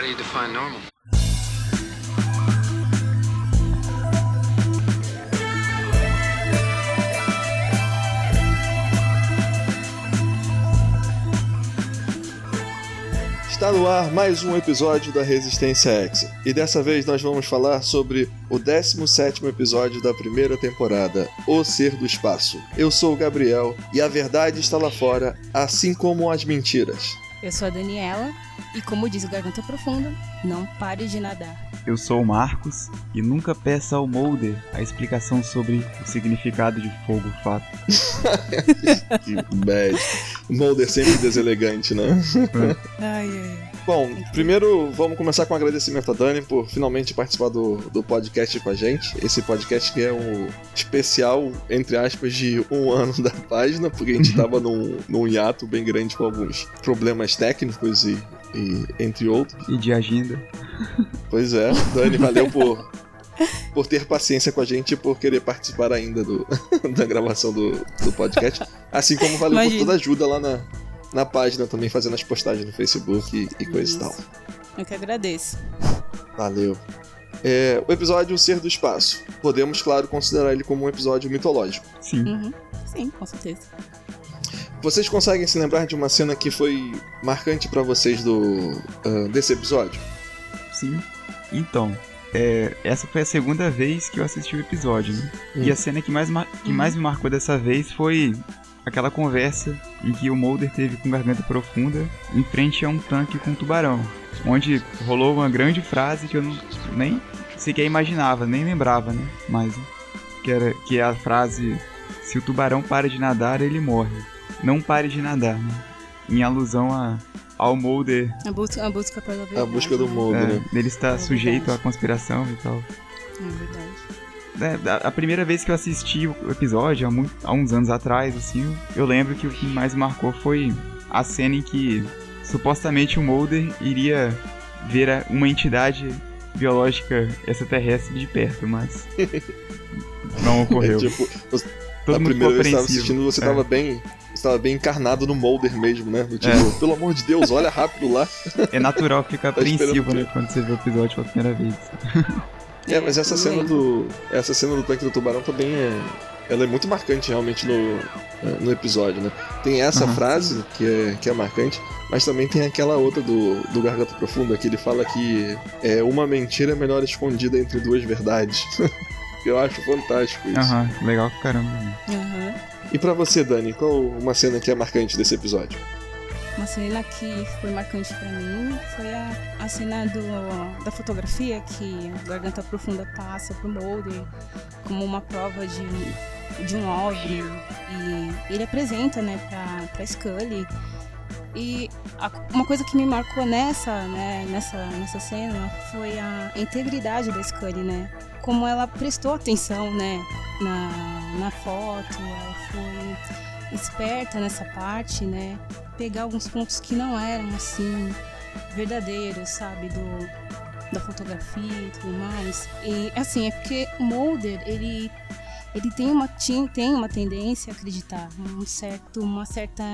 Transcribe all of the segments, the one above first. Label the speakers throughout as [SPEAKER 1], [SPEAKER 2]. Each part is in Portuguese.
[SPEAKER 1] how do you define normal?
[SPEAKER 2] Está no ar mais um episódio da Resistência X. E dessa vez nós vamos falar sobre o 17 episódio da primeira temporada, O Ser do Espaço. Eu sou o Gabriel e a verdade está lá fora, assim como as mentiras.
[SPEAKER 3] Eu sou a Daniela e, como diz o Garganta Profunda, não pare de nadar.
[SPEAKER 4] Eu sou o Marcos e nunca peça ao Mulder a explicação sobre o significado de fogo fato.
[SPEAKER 2] que bad. Mulder sempre deselegante, né?
[SPEAKER 3] Ai, ai.
[SPEAKER 2] Bom, primeiro vamos começar com um agradecimento a Dani por finalmente participar do, do podcast com a gente. Esse podcast que é um especial, entre aspas, de um ano da página, porque a gente tava num, num hiato bem grande com alguns problemas técnicos e, e entre outros.
[SPEAKER 4] E de agenda.
[SPEAKER 2] Pois é, Dani, valeu por, por ter paciência com a gente e por querer participar ainda do, da gravação do, do podcast. Assim como valeu
[SPEAKER 3] Imagina.
[SPEAKER 2] por toda a ajuda lá na, na página também, fazendo as postagens no Facebook e, e coisa e tal.
[SPEAKER 3] Eu que agradeço.
[SPEAKER 2] Valeu. É, o episódio O Ser do Espaço. Podemos, claro, considerar ele como um episódio mitológico.
[SPEAKER 4] Sim.
[SPEAKER 3] Uhum. Sim, com certeza.
[SPEAKER 2] Vocês conseguem se lembrar de uma cena que foi marcante pra vocês do ah, desse episódio?
[SPEAKER 4] Sim. Então, é, essa foi a segunda vez que eu assisti o episódio, né?
[SPEAKER 2] Hum.
[SPEAKER 4] E a cena que mais, que mais me marcou dessa vez foi aquela conversa em que o Mulder teve com Garganta Profunda em frente a um tanque com um tubarão. Onde rolou uma grande frase que eu não, nem sequer imaginava, nem lembrava, né? Mas que, era, que é a frase: Se o tubarão para de nadar, ele morre. Não pare de nadar, né? Em alusão a, ao Mulder
[SPEAKER 3] A busca, a busca pela verdade.
[SPEAKER 2] A busca do
[SPEAKER 3] né?
[SPEAKER 2] Mulder,
[SPEAKER 4] é,
[SPEAKER 2] né?
[SPEAKER 4] dele estar
[SPEAKER 3] É
[SPEAKER 4] sujeito à conspiração e tal.
[SPEAKER 3] É verdade.
[SPEAKER 4] É, a- primeira vez que eu assisti o episódio, há, muito- há uns anos atrás, assim, eu lembro que o que mais marcou foi a cena em que supostamente o Mulder iria ver uma entidade biológica extraterrestre de perto, mas não ocorreu.
[SPEAKER 2] É, tipo,
[SPEAKER 4] Todo
[SPEAKER 2] a
[SPEAKER 4] mundo
[SPEAKER 2] primeira vez que você tava
[SPEAKER 4] compreensivo.
[SPEAKER 2] assistindo, você
[SPEAKER 4] É.
[SPEAKER 2] tava bem. Você tava bem encarnado no Mulder mesmo, né? Tipo, pelo amor de Deus, olha rápido lá.
[SPEAKER 4] É natural ficar
[SPEAKER 2] Tá
[SPEAKER 4] apreensivo, né, quando você vê o episódio pela primeira vez.
[SPEAKER 2] É, mas essa cena
[SPEAKER 3] lembro.
[SPEAKER 2] do. Essa cena do tanque do tubarão também é. Ela é muito marcante realmente no, no episódio, né? Tem essa
[SPEAKER 4] Aham.
[SPEAKER 2] frase que é, que é marcante, mas também tem aquela outra do, do Garganta Profunda que ele fala que é uma mentira melhor escondida entre duas verdades. Eu acho fantástico isso.
[SPEAKER 4] Aham, legal pra caramba.
[SPEAKER 3] Aham.
[SPEAKER 2] E pra você, Dani, qual uma cena que é marcante desse episódio?
[SPEAKER 3] Uma cena que foi marcante pra mim foi a, a cena do, da fotografia que a Garganta Profunda passa pro Mulder como uma prova de, de um OVNI e ele apresenta, né, pra, pra Scully. E uma coisa que me marcou nessa, né, nessa, nessa cena foi a integridade da Scully, né, como ela prestou atenção, né, na, na foto, ela foi esperta nessa parte, né, pegar alguns pontos que não eram assim verdadeiros, sabe, do da fotografia e tudo mais. E assim, é porque o Mulder, ele ele tem uma tem uma tendência a acreditar, um certo uma certa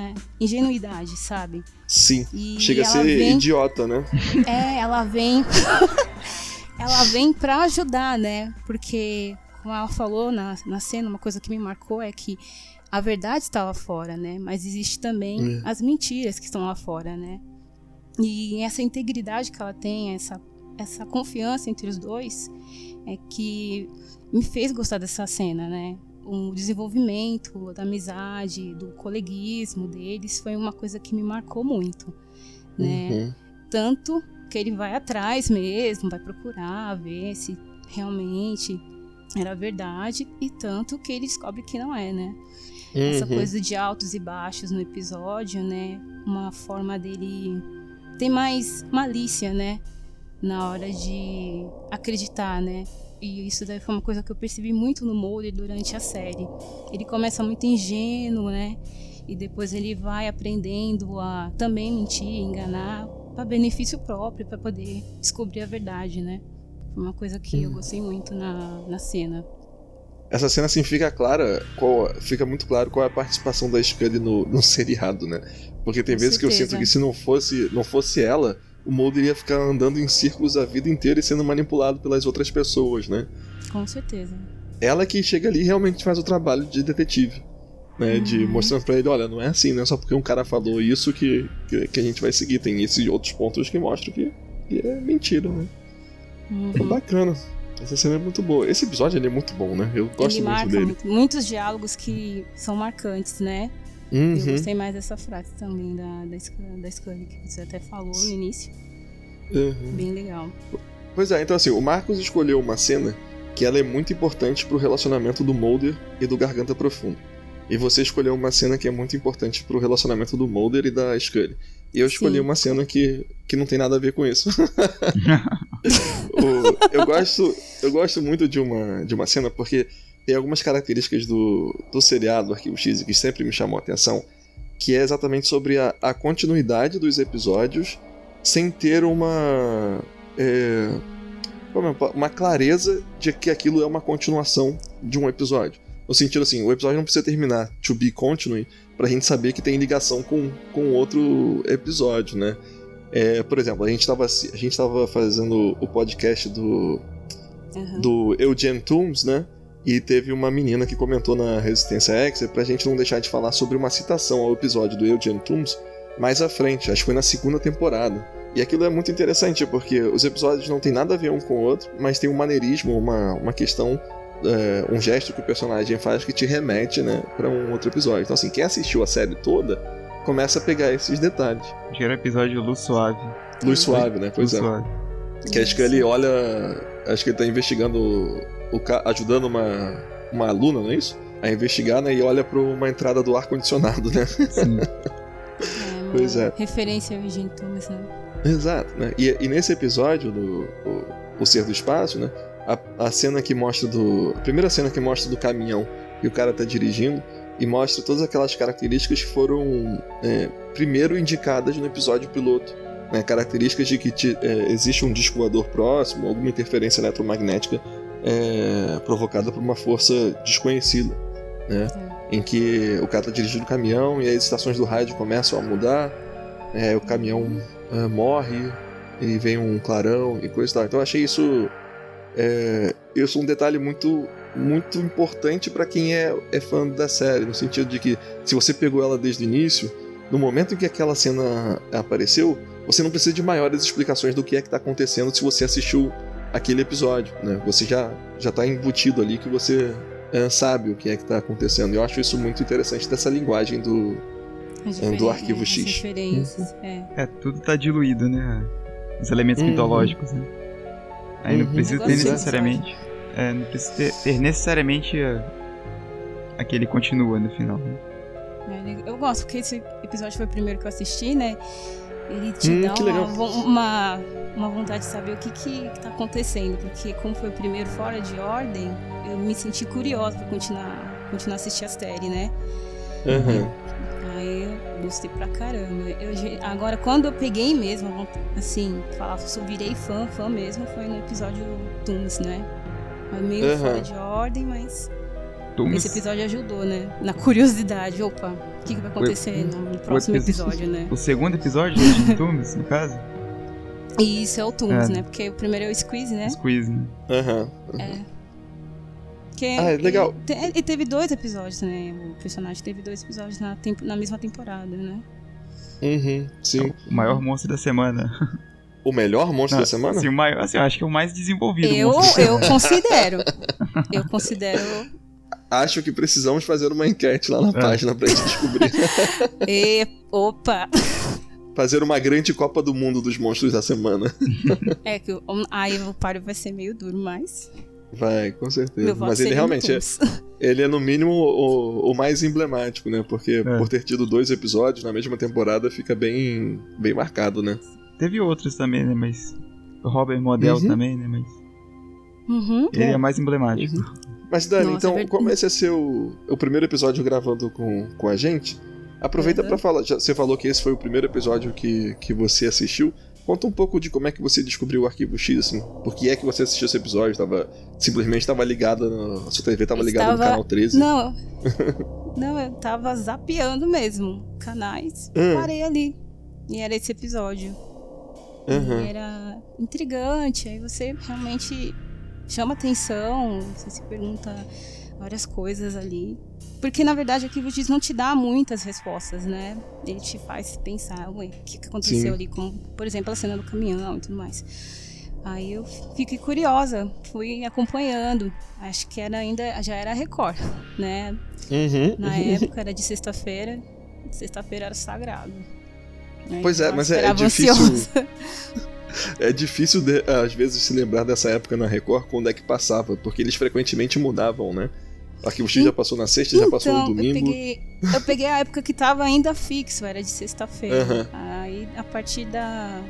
[SPEAKER 3] ingenuidade, sabe?
[SPEAKER 2] Sim.
[SPEAKER 3] E
[SPEAKER 2] Chega a ser
[SPEAKER 3] vem,
[SPEAKER 2] idiota, né?
[SPEAKER 3] é, ela vem ela vem pra ajudar, né? Porque como ela falou na, na cena, uma coisa que me marcou é que a verdade está lá fora, né? Mas existe também
[SPEAKER 2] É.
[SPEAKER 3] as mentiras que estão lá fora, né? E essa integridade que ela tem, essa, essa confiança entre os dois, é que me fez gostar dessa cena, né? O desenvolvimento da amizade, do coleguismo deles foi uma coisa que me marcou muito, né?
[SPEAKER 2] Uhum.
[SPEAKER 3] Tanto que ele vai atrás mesmo, vai procurar ver se realmente era verdade, e tanto que ele descobre que não é, né? Essa
[SPEAKER 2] Uhum.
[SPEAKER 3] coisa de altos e baixos no episódio, né? Uma forma dele ter mais malícia, né? Na hora de acreditar, né? E isso daí foi uma coisa que eu percebi muito no Mulder durante a série. Ele começa muito ingênuo, né? E depois ele vai aprendendo a também mentir, enganar, para benefício próprio, para poder descobrir a verdade, né? Uma coisa que eu gostei muito na, na cena.
[SPEAKER 2] Essa cena assim fica clara, qual, fica muito claro qual é a participação da Scully no, no seriado, né? Porque tem
[SPEAKER 3] Com
[SPEAKER 2] vezes que eu
[SPEAKER 3] certeza.
[SPEAKER 2] sinto que se não fosse, não fosse ela, o Mulder ia ficar andando em círculos a vida inteira e sendo manipulado pelas outras pessoas, né?
[SPEAKER 3] Com certeza.
[SPEAKER 2] Ela que chega ali realmente faz o trabalho de detetive. Né, uhum. De mostrando pra ele, olha, não é assim, não é só porque um cara falou isso que, que, que a gente vai seguir. Tem esses outros pontos que mostram que, que é mentira, né? Uhum. É bacana. Essa cena é muito boa. Esse episódio ele é muito bom, né? Eu gosto ele muito dele. Muito,
[SPEAKER 3] muitos diálogos que são marcantes, né? Uhum. Eu gostei mais dessa frase também da, da, da Scully, que você até falou no início. Uhum. Bem legal.
[SPEAKER 2] Pois é, então assim, o Marcos escolheu uma cena que ela é muito importante pro relacionamento do Mulder e do Garganta Profunda. E você escolheu uma cena que é muito importante pro relacionamento do Mulder e da Scully. E eu escolhi Sim. uma cena que, que não tem nada a ver com isso. o, eu, gosto, eu gosto muito de uma, de uma cena porque tem algumas características do, do seriado Arquivo X que sempre me chamou a atenção, que é exatamente sobre a, a continuidade dos episódios sem ter uma. É, é uma clareza de que aquilo é uma continuação de um episódio. No sentido assim, o episódio não precisa terminar to be continuing pra gente saber que tem ligação com, com outro episódio, né? É, por exemplo, a gente estava a gente tava fazendo o podcast do uhum. do Eugene Toombs, né? E teve uma menina que comentou na Resistência X, pra gente não deixar de falar sobre uma citação ao episódio do Eugene Toombs mais à frente, acho que foi na segunda temporada. E aquilo é muito interessante, porque os episódios não tem nada a ver um com o outro, mas tem um maneirismo, uma, uma questão, é, um gesto que o personagem faz que te remete, né, pra um outro episódio. Então, assim, quem assistiu a série toda começa a pegar esses detalhes.
[SPEAKER 4] Acho que era episódio Luz Suave.
[SPEAKER 2] Luz Suave, né? Pois Luz é. Suave. Que acho que ele olha. Acho que ele tá investigando o, ajudando uma, uma aluna, não é isso? A investigar, né? E olha para uma entrada do ar-condicionado, né? Sim.
[SPEAKER 3] é, pois é. Referência ao Eugene Thomas, né?
[SPEAKER 2] Exato, né? E, e nesse episódio do o, o, Ser do Espaço, né? A, a cena que mostra do. A primeira cena que mostra do caminhão que o cara tá dirigindo e mostra todas aquelas características que foram é, primeiro indicadas no episódio piloto. Né? Características de que te, é, existe um disco voador próximo, alguma interferência eletromagnética é, provocada por uma força desconhecida, né? É. Em que o cara está dirigindo o caminhão e as estações do rádio começam a mudar, é, o caminhão é, morre e vem um clarão e coisa e tal. Então eu achei isso, é, isso um detalhe muito muito importante para quem é, é fã da série, no sentido de que se você pegou ela desde o início, no momento em que aquela cena apareceu, você não precisa de maiores explicações do que é que está acontecendo se você assistiu aquele episódio, né? Você já já está embutido ali que você é, sabe o que é que está acontecendo. Eu acho isso muito interessante dessa linguagem do do arquivo
[SPEAKER 3] é,
[SPEAKER 2] X.
[SPEAKER 3] É.
[SPEAKER 4] é. tudo está diluído, né? Os elementos uhum. mitológicos, né? Aí não uhum. precisa ter necessariamente. É, não precisa ter, ter necessariamente a, aquele continua no final. Né?
[SPEAKER 3] É, eu gosto, porque esse episódio foi o primeiro que eu assisti, né? Ele te hum, dá uma, uma, uma, vontade de saber o que, que tá acontecendo, porque como foi o primeiro fora de ordem, eu me senti curiosa pra continuar, continuar a assistir a série, né?
[SPEAKER 2] Uhum.
[SPEAKER 3] Aí eu gostei pra caramba. Eu, agora, quando eu peguei mesmo, assim, falar, eu virei fã, fã mesmo, foi no episódio Toons, né? Meio uhum. fora de ordem, mas esse episódio ajudou, né? Na curiosidade, opa, o que, que vai acontecer o, no próximo episódio, né?
[SPEAKER 4] O segundo episódio de Tumes, no caso?
[SPEAKER 3] E isso é o Tumes, é. né? Porque o primeiro é o Squeeze, né?
[SPEAKER 4] Squeeze, né?
[SPEAKER 2] Aham. Uhum.
[SPEAKER 3] É. Que,
[SPEAKER 2] ah, é legal.
[SPEAKER 3] E teve dois episódios, né? O personagem teve dois episódios na, na mesma temporada, né?
[SPEAKER 2] Uhum, sim.
[SPEAKER 4] O maior monstro da semana.
[SPEAKER 2] O melhor monstro Não, da semana?
[SPEAKER 4] Sim, o maior, assim, eu acho que é o mais desenvolvido.
[SPEAKER 3] Eu, eu considero. Eu considero
[SPEAKER 2] acho que precisamos fazer uma enquete lá na é. página pra gente descobrir.
[SPEAKER 3] e, opa!
[SPEAKER 2] Fazer uma grande Copa do Mundo dos monstros da semana.
[SPEAKER 3] É que aí o páreo vai ser meio duro, mas.
[SPEAKER 2] Vai, com certeza. Mas ele realmente é, ele é no mínimo o, o mais emblemático, né? Porque é. por ter tido dois episódios na mesma temporada fica bem, bem marcado, né?
[SPEAKER 4] Teve outros também, né? Mas. O Robert Model uhum. também, né? Mas.
[SPEAKER 3] Uhum,
[SPEAKER 4] ele é. é mais emblemático. Uhum.
[SPEAKER 2] Mas, Dani, Nossa, então, é como esse é seu o primeiro episódio gravando com, com a gente, aproveita uhum. para falar. Já, você falou que esse foi o primeiro episódio que, que você assistiu. Conta um pouco de como é que você descobriu o Arquivo X, assim. Por que é que você assistiu esse episódio? Tava, simplesmente estava ligada, a sua TV estava ligada no canal 13?
[SPEAKER 3] Não. Não, eu tava zapeando mesmo canais. Hum. Parei ali. E era esse episódio. Uhum. era intrigante, aí você realmente chama atenção, você se pergunta várias coisas ali. Porque na verdade o Diz não te dá muitas respostas, né? Ele te faz pensar, ué, o que, que aconteceu Sim. ali, como, por exemplo, a cena do caminhão e tudo mais. Aí eu fiquei curiosa, fui acompanhando. Acho que era ainda já era Record, né?
[SPEAKER 2] Uhum.
[SPEAKER 3] Na época era de sexta-feira. Sexta-feira era sagrado.
[SPEAKER 2] Né? Pois é, então, mas é, é difícil. é difícil, de, às vezes, se lembrar dessa época na Record, quando é que passava, porque eles frequentemente mudavam, né? Arquivo X já passou na sexta, então, já passou no então, domingo.
[SPEAKER 3] Eu peguei, eu peguei a época que tava ainda fixo, era de sexta-feira. Uhum. Aí, a partir da.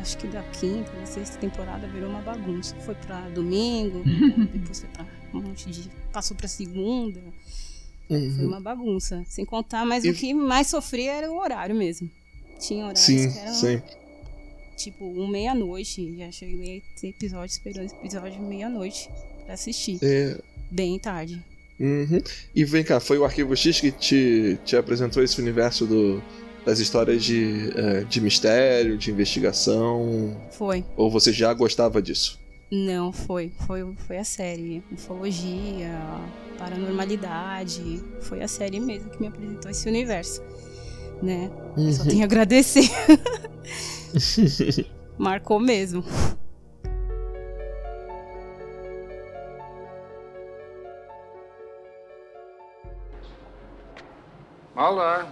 [SPEAKER 3] Acho que da quinta, da sexta temporada virou uma bagunça. Foi pra domingo, depois foi pra um monte de. Passou pra segunda. Uhum. Foi uma bagunça. Sem contar, mas e... o que mais sofria era o horário mesmo. Tinha horários
[SPEAKER 2] Sim,
[SPEAKER 3] que eram.
[SPEAKER 2] Sempre.
[SPEAKER 3] Tipo, um meia-noite. Já cheguei a ter episódio esperando episódio meia-noite pra assistir.
[SPEAKER 2] É.
[SPEAKER 3] Bem tarde.
[SPEAKER 2] Uhum. E vem cá, foi o Arquivo X que te, te apresentou esse universo do, das histórias de, uh, de mistério, de investigação?
[SPEAKER 3] Foi.
[SPEAKER 2] Ou você já gostava disso?
[SPEAKER 3] Não, foi. Foi, foi a série. Ufologia, paranormalidade. Foi a série mesmo que me apresentou esse universo. Né? Uhum. Só tenho a agradecer. Marcou mesmo.
[SPEAKER 1] Mulder,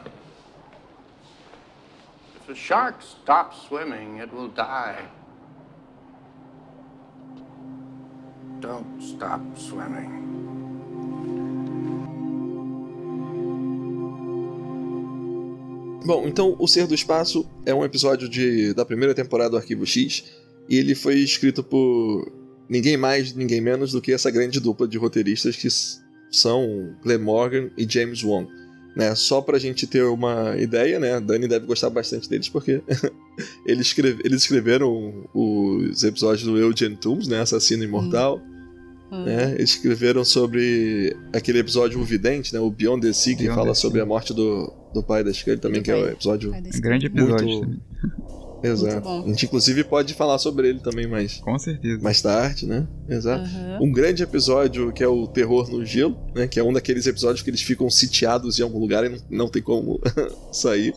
[SPEAKER 1] if a shark stops swimming, it will die. Don't stop swimming.
[SPEAKER 2] Bom, então O Ser do Espaço é um episódio de, da primeira temporada do Arquivo X e ele foi escrito por ninguém mais, ninguém menos do que essa grande dupla de roteiristas que são Glenn Morgan e James Wong né? Só pra gente ter uma ideia, né? A Dani deve gostar bastante deles porque eles, escreve, eles escreveram os episódios do Eugene Toombs, né? Assassino Imortal. Hum. Né? Eles escreveram sobre aquele episódio O Vidente, né? O Beyond the Sea, que Beyond fala sobre a morte do, do pai da Scully também, que é o episódio.
[SPEAKER 4] Grande episódio.
[SPEAKER 2] Muito, Exato. A gente, inclusive, pode falar sobre ele também mais.
[SPEAKER 4] Com certeza.
[SPEAKER 2] Mais tarde, né? Exato. Uhum. Um grande episódio que é o Terror no Gelo, né? Que é um daqueles episódios que eles ficam sitiados em algum lugar e não, não tem como sair.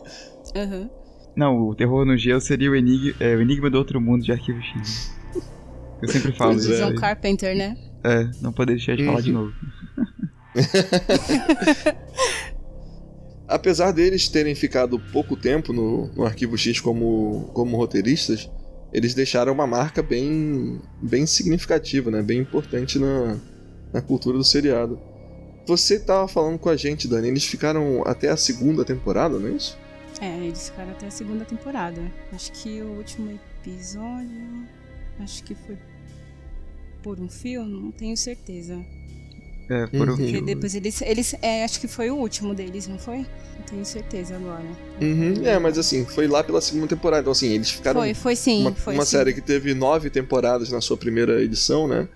[SPEAKER 3] Uhum.
[SPEAKER 4] Não, o Terror no Gelo seria o enigma, é, o enigma do Outro Mundo de Arquivo X. Eu sempre falo
[SPEAKER 3] isso. John Carpenter, né?
[SPEAKER 4] É, não poder deixar de uhum. falar de novo.
[SPEAKER 2] apesar deles terem ficado pouco tempo no, no Arquivo X como, como roteiristas, eles deixaram uma marca bem, bem significativa, né? bem importante na, na cultura do seriado. Você estava falando com a gente, Dani, eles ficaram até a segunda temporada, não é isso?
[SPEAKER 3] É, eles ficaram até a segunda temporada. Acho que o último episódio. Acho que foi por um fio, não tenho certeza.
[SPEAKER 4] É, por uhum.
[SPEAKER 3] Porque depois eles. eles é, acho que foi o último deles, não foi? Não tenho certeza agora.
[SPEAKER 2] Uhum. É, mas assim, foi lá pela segunda temporada. Então, assim, eles ficaram.
[SPEAKER 3] Foi, foi sim.
[SPEAKER 2] Uma,
[SPEAKER 3] foi,
[SPEAKER 2] uma
[SPEAKER 3] sim.
[SPEAKER 2] série que teve nove temporadas na sua primeira edição, né?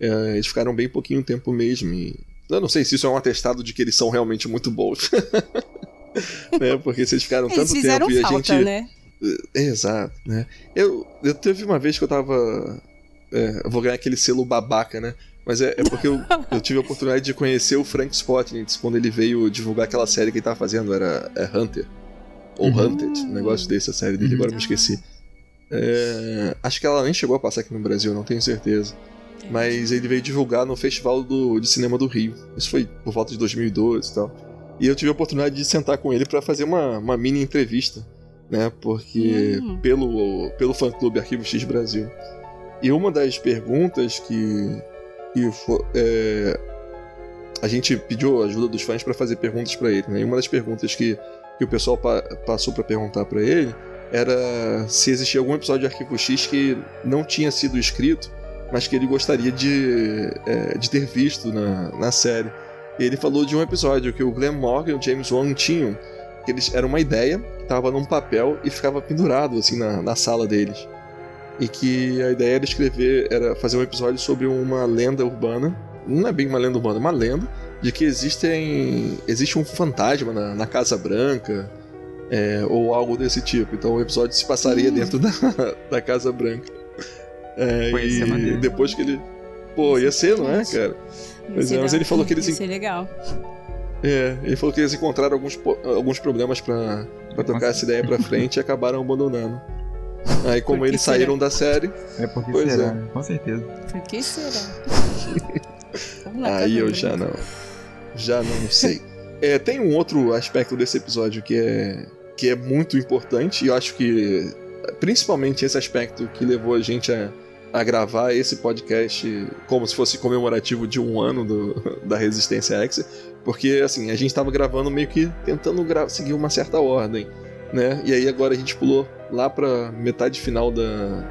[SPEAKER 2] É, eles ficaram bem pouquinho tempo mesmo. E... Eu não sei se isso é um atestado de que eles são realmente muito bons. né? Porque se eles ficaram
[SPEAKER 3] eles
[SPEAKER 2] tanto tempo
[SPEAKER 3] e
[SPEAKER 2] a
[SPEAKER 3] falta,
[SPEAKER 2] gente.
[SPEAKER 3] Né?
[SPEAKER 2] É, exato, né? Eu, eu teve uma vez que eu tava. É, eu vou ganhar aquele selo babaca, né? Mas é, é porque eu, eu, tive a oportunidade de conhecer o Frank Spotnitz quando ele veio divulgar aquela série que ele tava fazendo, era é Hunter. Ou uhum. Hunted, um negócio desse, a série dele, uhum. agora me esqueci. É, acho que ela nem chegou a passar aqui no Brasil, não tenho certeza. Mas ele veio divulgar no Festival do, de Cinema do Rio. Isso foi por volta de 2012 e tal. E eu tive a oportunidade de sentar com ele para fazer uma, uma mini entrevista, né? Porque uhum. pelo, pelo fã clube Arquivo X Brasil. E uma das perguntas que, que foi, é, a gente pediu ajuda dos fãs para fazer perguntas para ele. Né? E uma das perguntas que, que o pessoal pa passou para perguntar para ele era se existia algum episódio de Arquivo X que não tinha sido escrito, mas que ele gostaria de, é, de ter visto na, na série. E ele falou de um episódio que o Glenn Morgan e o James Wan tinham, que eles era uma ideia que estava num papel e ficava pendurado assim na, na sala deles e que a ideia era escrever, era fazer um episódio sobre uma lenda urbana, não é bem uma lenda urbana, é uma lenda de que existem existe um fantasma na, na Casa Branca É, ou algo desse tipo. Então o episódio se passaria
[SPEAKER 3] Hum.
[SPEAKER 2] dentro da, da Casa Branca. É,
[SPEAKER 4] ser
[SPEAKER 2] e depois que ele. Pô, ia ser, não é, cara? Pois é, mas ele falou que eles
[SPEAKER 3] Ia ser legal.
[SPEAKER 2] É, ele falou que eles encontraram alguns, alguns problemas pra tocar essa ideia pra frente e acabaram abandonando. Aí, como eles
[SPEAKER 3] será?
[SPEAKER 2] saíram da série,
[SPEAKER 4] É porque
[SPEAKER 2] Pois
[SPEAKER 4] será,
[SPEAKER 2] é.
[SPEAKER 4] né? Com certeza.
[SPEAKER 3] Por que será? Vamos lá,
[SPEAKER 2] aí eu já não. Já não sei. É, tem um outro aspecto desse episódio que é, que é muito importante, e eu acho que principalmente esse aspecto que levou a gente a, a gravar esse podcast como se fosse comemorativo de um ano do- da Resistência X, porque assim, a gente tava gravando meio que tentando seguir uma certa ordem, né? E aí agora a gente pulou lá pra metade final da,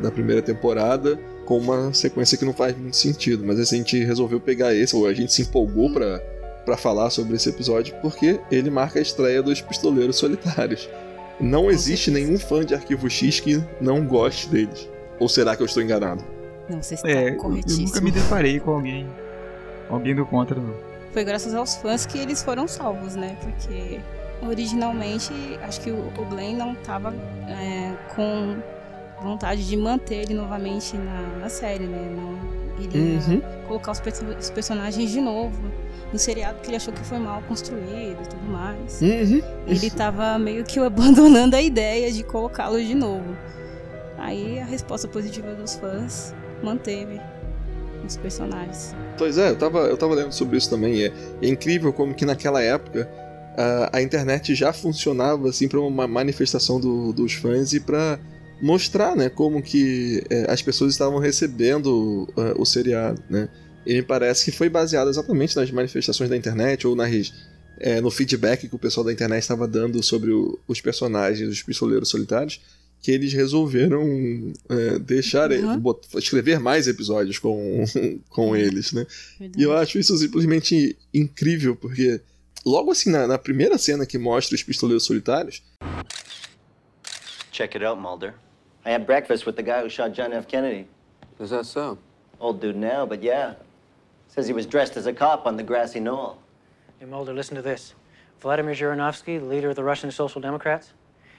[SPEAKER 2] da primeira temporada com uma sequência que não faz muito sentido, mas assim, a gente resolveu pegar esse, ou a gente se empolgou pra, pra falar sobre esse episódio, porque ele marca a estreia dos Pistoleiros Solitários. Não existe nenhum fã de Arquivo X que não goste deles. Ou será que eu estou enganado?
[SPEAKER 3] Não, você está
[SPEAKER 4] É, eu
[SPEAKER 3] corretíssimo.
[SPEAKER 4] nunca me deparei com alguém. Alguém do contra, não.
[SPEAKER 3] Foi graças aos fãs que eles foram salvos, né? Porque originalmente acho que o, o Glenn não tava é, com vontade de manter ele novamente na, na série, né? Não iria
[SPEAKER 2] Uhum.
[SPEAKER 3] colocar os, perso- os personagens de novo no seriado que ele achou que foi mal construído e tudo mais.
[SPEAKER 2] Uhum.
[SPEAKER 3] Ele tava meio que abandonando a ideia de colocá-los de novo. Aí a resposta positiva dos fãs manteve os personagens.
[SPEAKER 2] Pois é, eu tava, eu tava lendo sobre isso também. É, é incrível como que naquela época a, a internet já funcionava assim para uma manifestação do- dos fãs e para mostrar, né, como que é, as pessoas estavam recebendo é, o seriado, né? E me parece que foi baseado exatamente nas manifestações da internet ou nas, é, no feedback que o pessoal da internet estava dando sobre o- os personagens dos pistoleiros solitários que eles resolveram é, deixar
[SPEAKER 3] Uhum.
[SPEAKER 2] bot- escrever mais episódios com, com eles, né?
[SPEAKER 3] Verdade.
[SPEAKER 2] E eu acho isso simplesmente incrível, porque logo assim, na, na primeira cena que mostra os pistoleiros solitários,
[SPEAKER 5] Check it out, Mulder. I had breakfast with the guy who shot John F. Kennedy.
[SPEAKER 1] Is that so?
[SPEAKER 5] Old dude now, but yeah. Says he was dressed as a cop on the grassy knoll.
[SPEAKER 6] Hey, Mulder, listen to this. Vladimir Zhirinovsky, the leader of the Russian Social Democrats,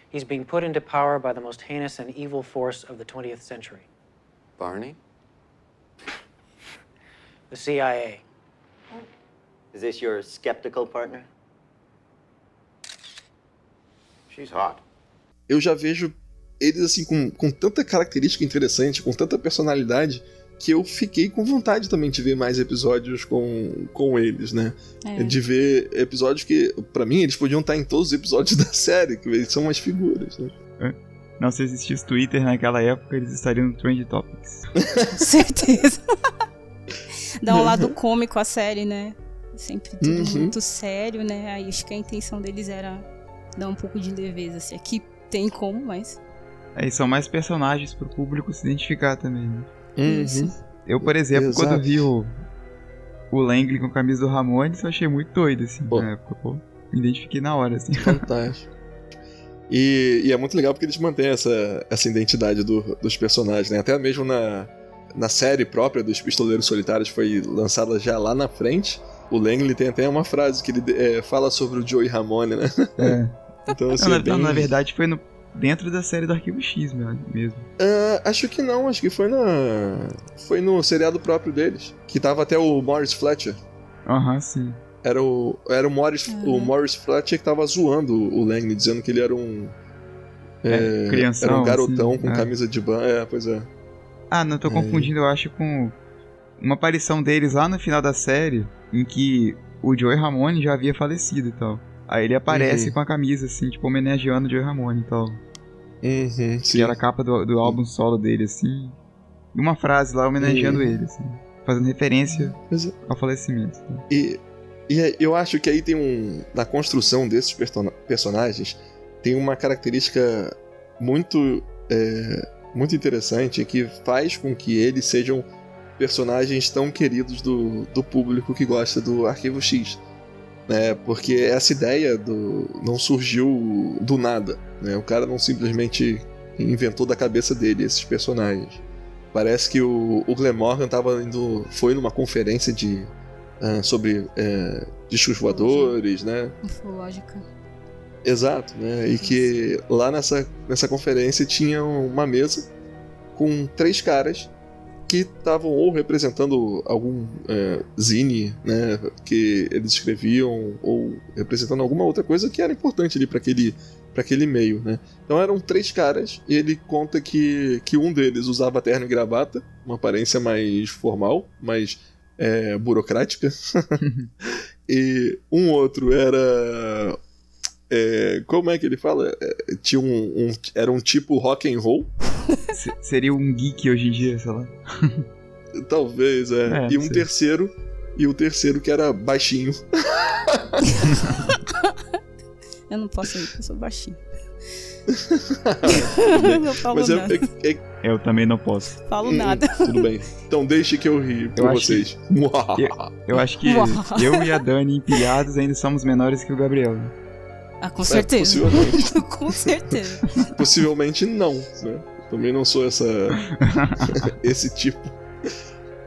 [SPEAKER 6] he's being put into power by the most heinous and evil force of the 20th century
[SPEAKER 1] Barney?
[SPEAKER 6] the CIA.
[SPEAKER 5] Is this your skeptical partner?
[SPEAKER 1] She's hot.
[SPEAKER 2] eu já vejo eles assim com, com tanta característica interessante, com tanta personalidade, que eu fiquei com vontade também de ver mais episódios com, com eles, né?
[SPEAKER 3] É.
[SPEAKER 2] De ver episódios que, pra mim, eles podiam estar em todos os episódios da série, que eles são umas figuras, né?
[SPEAKER 4] Não, se existisse Twitter naquela época, eles estariam no Trend Topics.
[SPEAKER 3] Com certeza. Dá um lado cômico à série, né? Sempre tudo
[SPEAKER 2] Uhum.
[SPEAKER 3] muito sério, né? Aí acho que a intenção deles era dar um pouco de leveza. Assim. Aqui tem como, mas.
[SPEAKER 4] Aí são mais personagens pro público se identificar também, né?
[SPEAKER 3] Isso.
[SPEAKER 4] Eu, por exemplo,
[SPEAKER 2] Exato.
[SPEAKER 4] quando vi o, o Langley com a camisa do Ramones, eu achei muito doido, assim,
[SPEAKER 2] Pô.
[SPEAKER 4] na época. Pô, me identifiquei na hora, assim.
[SPEAKER 2] Fantástico. E, e é muito legal porque eles mantêm essa, essa identidade do- dos personagens, né? Até mesmo na, na série própria dos Pistoleiros Solitários foi lançada já lá na frente. O Langley tem até uma frase que ele é, fala sobre o Joey Ramone, né?
[SPEAKER 4] É.
[SPEAKER 2] Então, assim,
[SPEAKER 4] Não, na,
[SPEAKER 2] é bem-
[SPEAKER 4] não, na verdade foi no, dentro da série do Arquivo X meu- mesmo.
[SPEAKER 2] Ah, acho que não, acho que foi na. Foi no seriado próprio deles. Que tava até o Morris Fletcher.
[SPEAKER 4] Aham, sim.
[SPEAKER 2] Era o, era o, Morris, o Morris Fletcher que tava zoando o Langley, dizendo que ele era um.
[SPEAKER 4] É, crianção,
[SPEAKER 2] Era um garotão
[SPEAKER 4] assim,
[SPEAKER 2] com
[SPEAKER 4] é.
[SPEAKER 2] camisa de ban. É, pois é.
[SPEAKER 4] Ah, não, tô confundindo, eu acho, com uma aparição deles lá no final da série, em que o Joey Ramone já havia falecido e tal. Aí ele aparece
[SPEAKER 2] Uhum.
[SPEAKER 4] com a camisa, assim, tipo, homenageando o Joey Ramone e tal.
[SPEAKER 2] Uhum.
[SPEAKER 4] Que era a capa do, do álbum solo dele, assim. E uma frase lá homenageando
[SPEAKER 2] Uhum.
[SPEAKER 4] ele, assim. Fazendo referência
[SPEAKER 2] é.
[SPEAKER 4] ao falecimento. assim.
[SPEAKER 2] E, e é- eu acho que aí tem um. Na construção desses persona- personagens, tem uma característica muito. é, muito interessante que faz com que eles sejam personagens tão queridos do, do público que gosta do Arquivo X. Né? Porque essa ideia do, não surgiu do nada. Né? O cara não simplesmente inventou da cabeça dele esses personagens. Parece que o, o Glenn Morgan tava indo, foi numa conferência de, ah, sobre é, discos voadores, né?
[SPEAKER 3] Ufológica.
[SPEAKER 2] Exato, né? E que lá nessa, nessa conferência tinha uma mesa com três caras que estavam ou representando algum é, zine, né, que eles escreviam, ou representando alguma outra coisa que era importante ali para aquele para aquele meio, né? Então eram três caras e ele conta que, que um deles usava terno e gravata, uma aparência mais formal, mais é, burocrática, e um outro era é, como é que ele fala? É, tinha um, um, era um tipo rock and roll.
[SPEAKER 4] seria um geek hoje em dia, sei lá.
[SPEAKER 2] Talvez, é. é e um sei. terceiro, e o terceiro que era baixinho.
[SPEAKER 3] eu não posso ir, eu sou baixinho.
[SPEAKER 4] não falo Mas nada. É, é, eu também não posso.
[SPEAKER 3] Falo hum, nada.
[SPEAKER 2] Tudo bem. Então deixe que eu ri por vocês.
[SPEAKER 4] Que, eu, eu, acho que eu e a Dani empilhados ainda somos menores que o Gabriel.
[SPEAKER 3] Ah, com certeza. É, possivelmente. com certeza.
[SPEAKER 2] Possivelmente não, né? Também não sou essa esse tipo.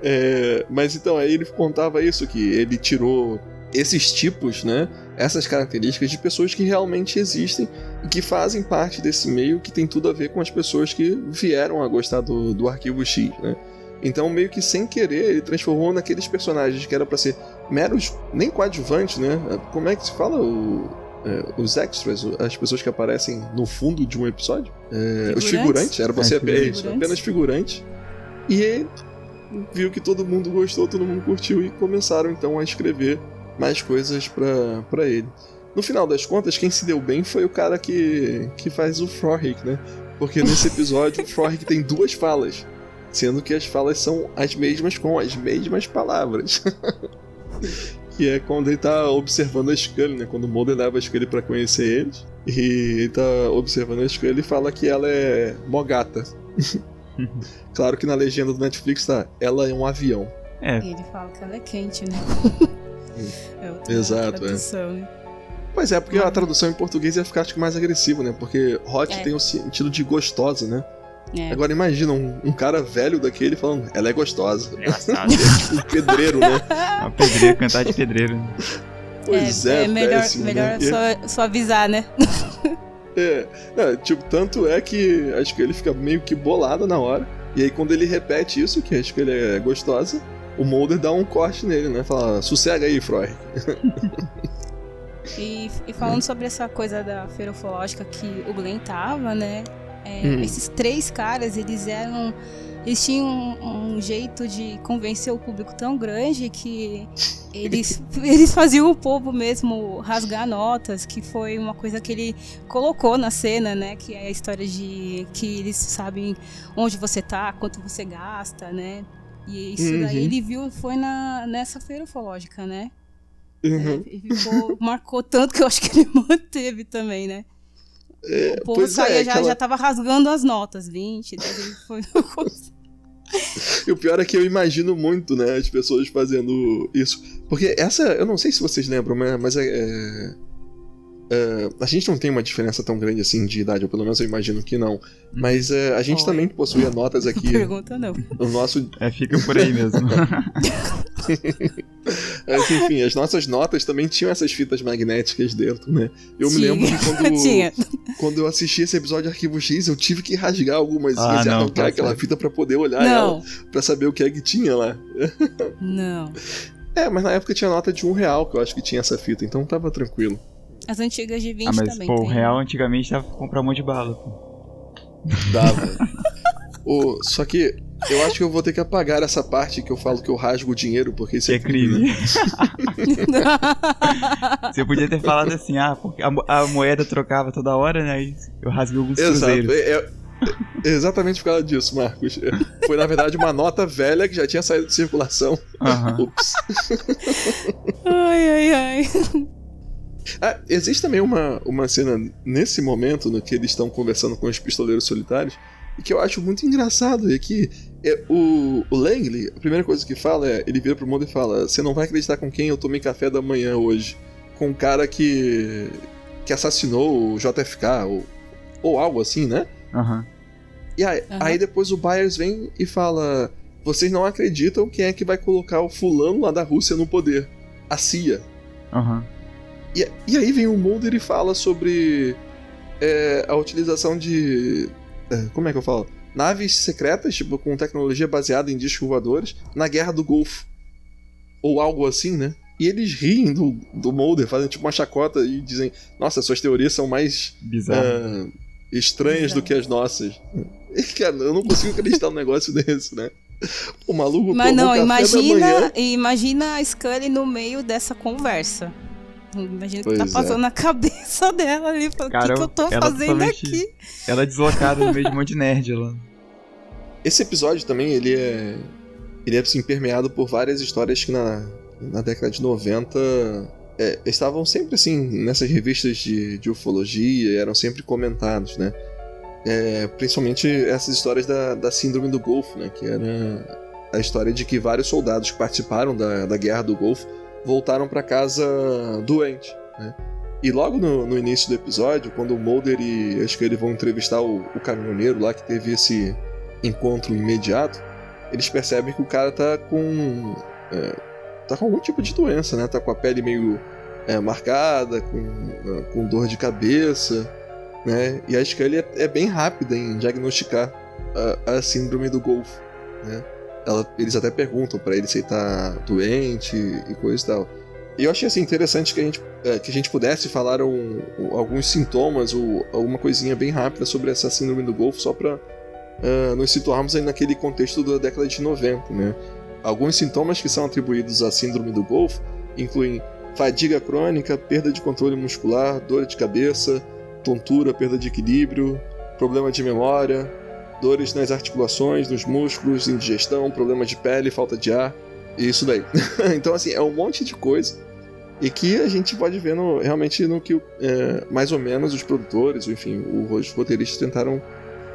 [SPEAKER 2] É, mas então, aí ele contava isso, que ele tirou esses tipos, né? Essas características de pessoas que realmente existem e que fazem parte desse meio que tem tudo a ver com as pessoas que vieram a gostar do, do arquivo X, né? Então, meio que sem querer, ele transformou naqueles personagens que era para ser meros, nem coadjuvantes, né? Como é que se fala? O, é, os extras, as pessoas que aparecem no fundo de um episódio. É, os figurantes, era você é, figurantes. apenas figurante. E ele viu que todo mundo gostou, todo mundo curtiu e começaram então a escrever mais coisas para ele. No final das contas, quem se deu bem foi o cara que, que faz o Frohik, né? Porque nesse episódio o Frohik tem duas falas, sendo que as falas são as mesmas com as mesmas palavras. que é quando ele tá observando a Scully, né? Quando o Mulder leva a Scully pra conhecer eles. E ele tá observando a Scully e fala que ela é mogata. claro que na legenda do Netflix tá, ela é um avião.
[SPEAKER 3] É. E ele fala que ela é quente, né?
[SPEAKER 2] é Exato, tradução, é. Né? Pois é, porque a tradução em português ia ficar acho, mais agressivo, né? Porque hot é. tem o sentido de gostosa, né? É. Agora imagina um, um, cara velho daquele falando, ela é gostosa. É, um pedreiro, né?
[SPEAKER 4] É um pedreiro, cantar de pedreiro.
[SPEAKER 2] Pois é, é,
[SPEAKER 3] é melhor, péssimo, melhor né? só, só avisar, né?
[SPEAKER 2] é, é, tipo, tanto é que acho que ele fica meio que bolado na hora. E aí quando ele repete isso, que acho que ele é gostosa, o Mulder dá um corte nele, né? Fala, sossega aí, Freud.
[SPEAKER 3] e, e falando sobre essa coisa da feira ufológica que o Glenn tava, né? É, hum. Esses três caras, eles eram. Eles tinham um, um, jeito de convencer o público tão grande que eles, eles faziam o povo mesmo rasgar notas, que foi uma coisa que ele colocou na cena, né? Que é a história de que eles sabem onde você tá, quanto você gasta, né? E isso uhum. daí ele viu, foi na, nessa feira ufológica, né? Uhum. É, ficou, marcou tanto que eu acho que ele manteve também, né? É, o povo saía, é, já, aquela... já tava rasgando as notas, 20, foi...
[SPEAKER 2] E o pior é que eu imagino muito, né, as pessoas fazendo isso. Porque essa, eu não sei se vocês lembram, mas é, é, a gente não tem uma diferença tão grande assim de idade, ou pelo menos eu imagino que não. Mas é, a gente Oi. também possuía notas aqui.
[SPEAKER 3] Pergunta não.
[SPEAKER 2] O nosso.
[SPEAKER 4] É, fica por aí mesmo.
[SPEAKER 2] Mas, enfim, as nossas notas também tinham essas fitas magnéticas dentro, né? Eu me lembro que quando, quando eu assisti esse episódio de Arquivo X, eu tive que rasgar algumas ah, e arrancar aquela fita para poder olhar não. ela, pra saber o que é que tinha lá.
[SPEAKER 3] Não.
[SPEAKER 2] É, mas na época tinha nota de um real que eu acho que tinha essa fita, então tava tranquilo.
[SPEAKER 3] As antigas de 20
[SPEAKER 4] ah, mas,
[SPEAKER 3] também.
[SPEAKER 4] Pô, o real antigamente dava pra comprar um monte de bala, pô.
[SPEAKER 2] Dava. o, só que eu acho que eu vou ter que apagar essa parte que eu falo que eu rasgo o dinheiro, porque isso é, é crime.
[SPEAKER 4] Você podia ter falado assim, ah, porque a, a moeda trocava toda hora, né? E eu rasguei alguns Exato. cruzeiros. É, é,
[SPEAKER 2] é, exatamente por causa disso, Marcos. Foi, na verdade, uma nota velha que já tinha saído de circulação.
[SPEAKER 4] Uhum.
[SPEAKER 2] Ups.
[SPEAKER 3] ai, ai, ai.
[SPEAKER 2] Ah, existe também uma, uma cena nesse momento no que eles estão conversando com os pistoleiros solitários e que eu acho muito engraçado é que é, o, o Langley, a primeira coisa que fala é, ele vira pro mundo e fala, você não vai acreditar com quem eu tomei café da manhã hoje. Com um cara que que assassinou o JFK, ou, ou algo assim, né?
[SPEAKER 4] Uhum.
[SPEAKER 2] E aí, uhum. aí depois o Byers vem e fala, vocês não acreditam quem é que vai colocar o fulano lá da Rússia no poder. A CIA.
[SPEAKER 4] Uhum.
[SPEAKER 2] E, e aí vem o Mulder e fala sobre é, a utilização de. é, como é que eu falo? Naves secretas, tipo, com tecnologia baseada em discos voadores, na Guerra do Golfo. Ou algo assim, né? E eles riem do, do Mulder, fazem tipo uma chacota e dizem: Nossa, suas teorias são mais
[SPEAKER 4] Bizarro.
[SPEAKER 2] ah, estranhas do que as nossas. E, cara, eu não consigo acreditar num negócio desse, né? O maluco
[SPEAKER 3] Mas
[SPEAKER 2] tomou
[SPEAKER 3] não,
[SPEAKER 2] café da
[SPEAKER 3] imagina,
[SPEAKER 2] manhã.
[SPEAKER 3] imagina a Scully no meio dessa conversa. Imagina o que tá
[SPEAKER 2] é.
[SPEAKER 3] passando na cabeça dela ali. falando, O que, eu tô
[SPEAKER 4] ela
[SPEAKER 3] fazendo aqui?
[SPEAKER 4] Ela é deslocada no meio de um monte de nerd lá.
[SPEAKER 2] Esse episódio também, ele é. Ele é assim, permeado por várias histórias que na, na década de 90 é, estavam sempre assim, nessas revistas de, de ufologia, eram sempre comentados, né? É, principalmente essas histórias da, da Síndrome do Golfo, né? Que era a história de que vários soldados que participaram da, da Guerra do Golfo voltaram para casa doente, né? E logo no, no início do episódio, quando o Mulder e acho que eles vão entrevistar o, o caminhoneiro lá que teve esse encontro imediato, eles percebem que o cara tá com. é, tá com algum tipo de doença, né? Tá com a pele meio é, marcada, com, é, com dor de cabeça, né? E a Scully é, é bem rápida em diagnosticar a, a síndrome do Golfo, né? Ela- eles até perguntam pra ele se ele tá doente e coisa e tal. E eu achei assim, interessante que a gente, é, que a gente pudesse falar um- um- alguns sintomas ou alguma coisinha bem rápida sobre essa síndrome do Golfo, só pra ah, nos situarmos aí naquele contexto da década de 90, né? Alguns sintomas que são atribuídos à síndrome do Golfo incluem fadiga crônica, perda de controle muscular, dor de cabeça, tontura, perda de equilíbrio, problema de memória, dores nas articulações, nos músculos, indigestão, problema de pele, falta de ar, e isso daí. então, assim, é um monte de coisa e que a gente pode ver no- realmente no que é, mais ou menos os produtores, enfim, os roteiristas tentaram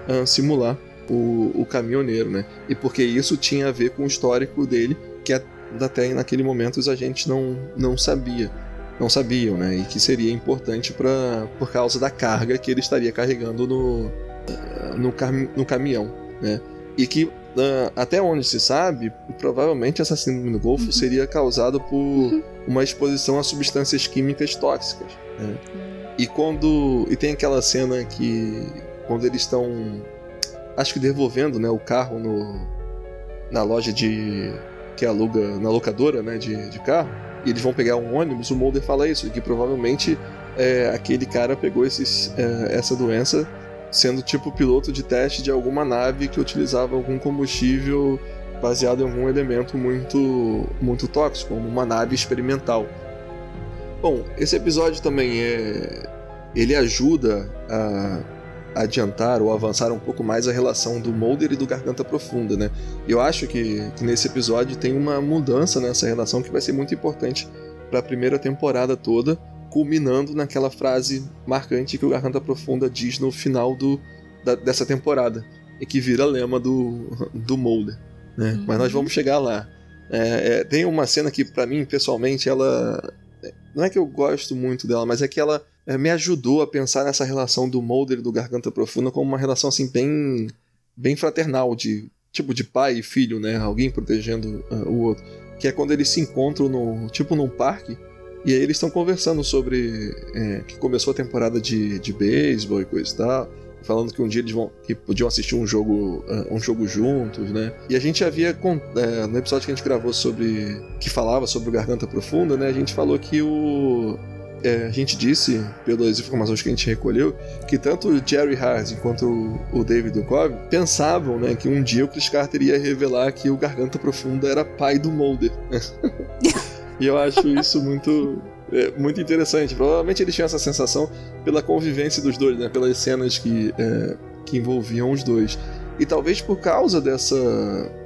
[SPEAKER 2] ah, simular o, o caminhoneiro, né? E porque isso tinha a ver com o histórico dele, que até naquele momento os agentes não, não sabia, não sabiam, né? E que seria importante para por causa da carga que ele estaria carregando no, no, cam- no caminhão, né? E que ah, até onde se sabe, provavelmente essa síndrome do Golfo seria causada por uma exposição a substâncias químicas tóxicas. né? E quando e tem aquela cena que quando eles estão acho que devolvendo, né, o carro no na loja de que aluga na locadora, né, de, de carro, e eles vão pegar um ônibus, o Mulder fala isso, que provavelmente é, aquele cara pegou esses, é, essa doença sendo tipo piloto de teste de alguma nave que utilizava algum combustível baseado em algum elemento muito muito tóxico, como uma nave experimental. Bom, esse episódio também é ele ajuda a adiantar ou avançar um pouco mais a relação do Mulder e do Garganta Profunda, né? Eu acho que, que nesse episódio tem uma mudança nessa relação que vai ser muito importante para a primeira temporada toda, culminando naquela frase marcante que o Garganta Profunda diz no final do, da- dessa temporada e que vira lema do, do Mulder, né? Mas nós vamos chegar lá. É, é, tem uma cena que, para mim, pessoalmente, ela. Não é que eu gosto muito dela, mas é que ela é, me ajudou a pensar nessa relação do Mulder e do Garganta Profunda como uma relação assim bem bem fraternal de tipo de pai e filho, né? Alguém protegendo ah, o outro. Que é quando eles se encontram no tipo num parque e aí eles estão conversando sobre é, que começou a temporada de, de beisebol e coisa e tal. Falando que um dia eles vão que podiam assistir um jogo ah, um jogo juntos, né? E a gente havia é, no episódio que a gente gravou sobre que falava sobre o Garganta Profunda, né? A gente falou que o é, a gente disse, pelas informações que a gente recolheu, que tanto o Jerry Harding quanto o, o David Duchovny pensavam né, que um dia o Chris Carter ia revelar que o Garganta Profunda era pai do Mulder. e eu acho isso muito, é, muito interessante. Provavelmente eles tinham essa sensação pela convivência dos dois, né, pelas cenas que, é, que envolviam os dois. E talvez por causa dessa.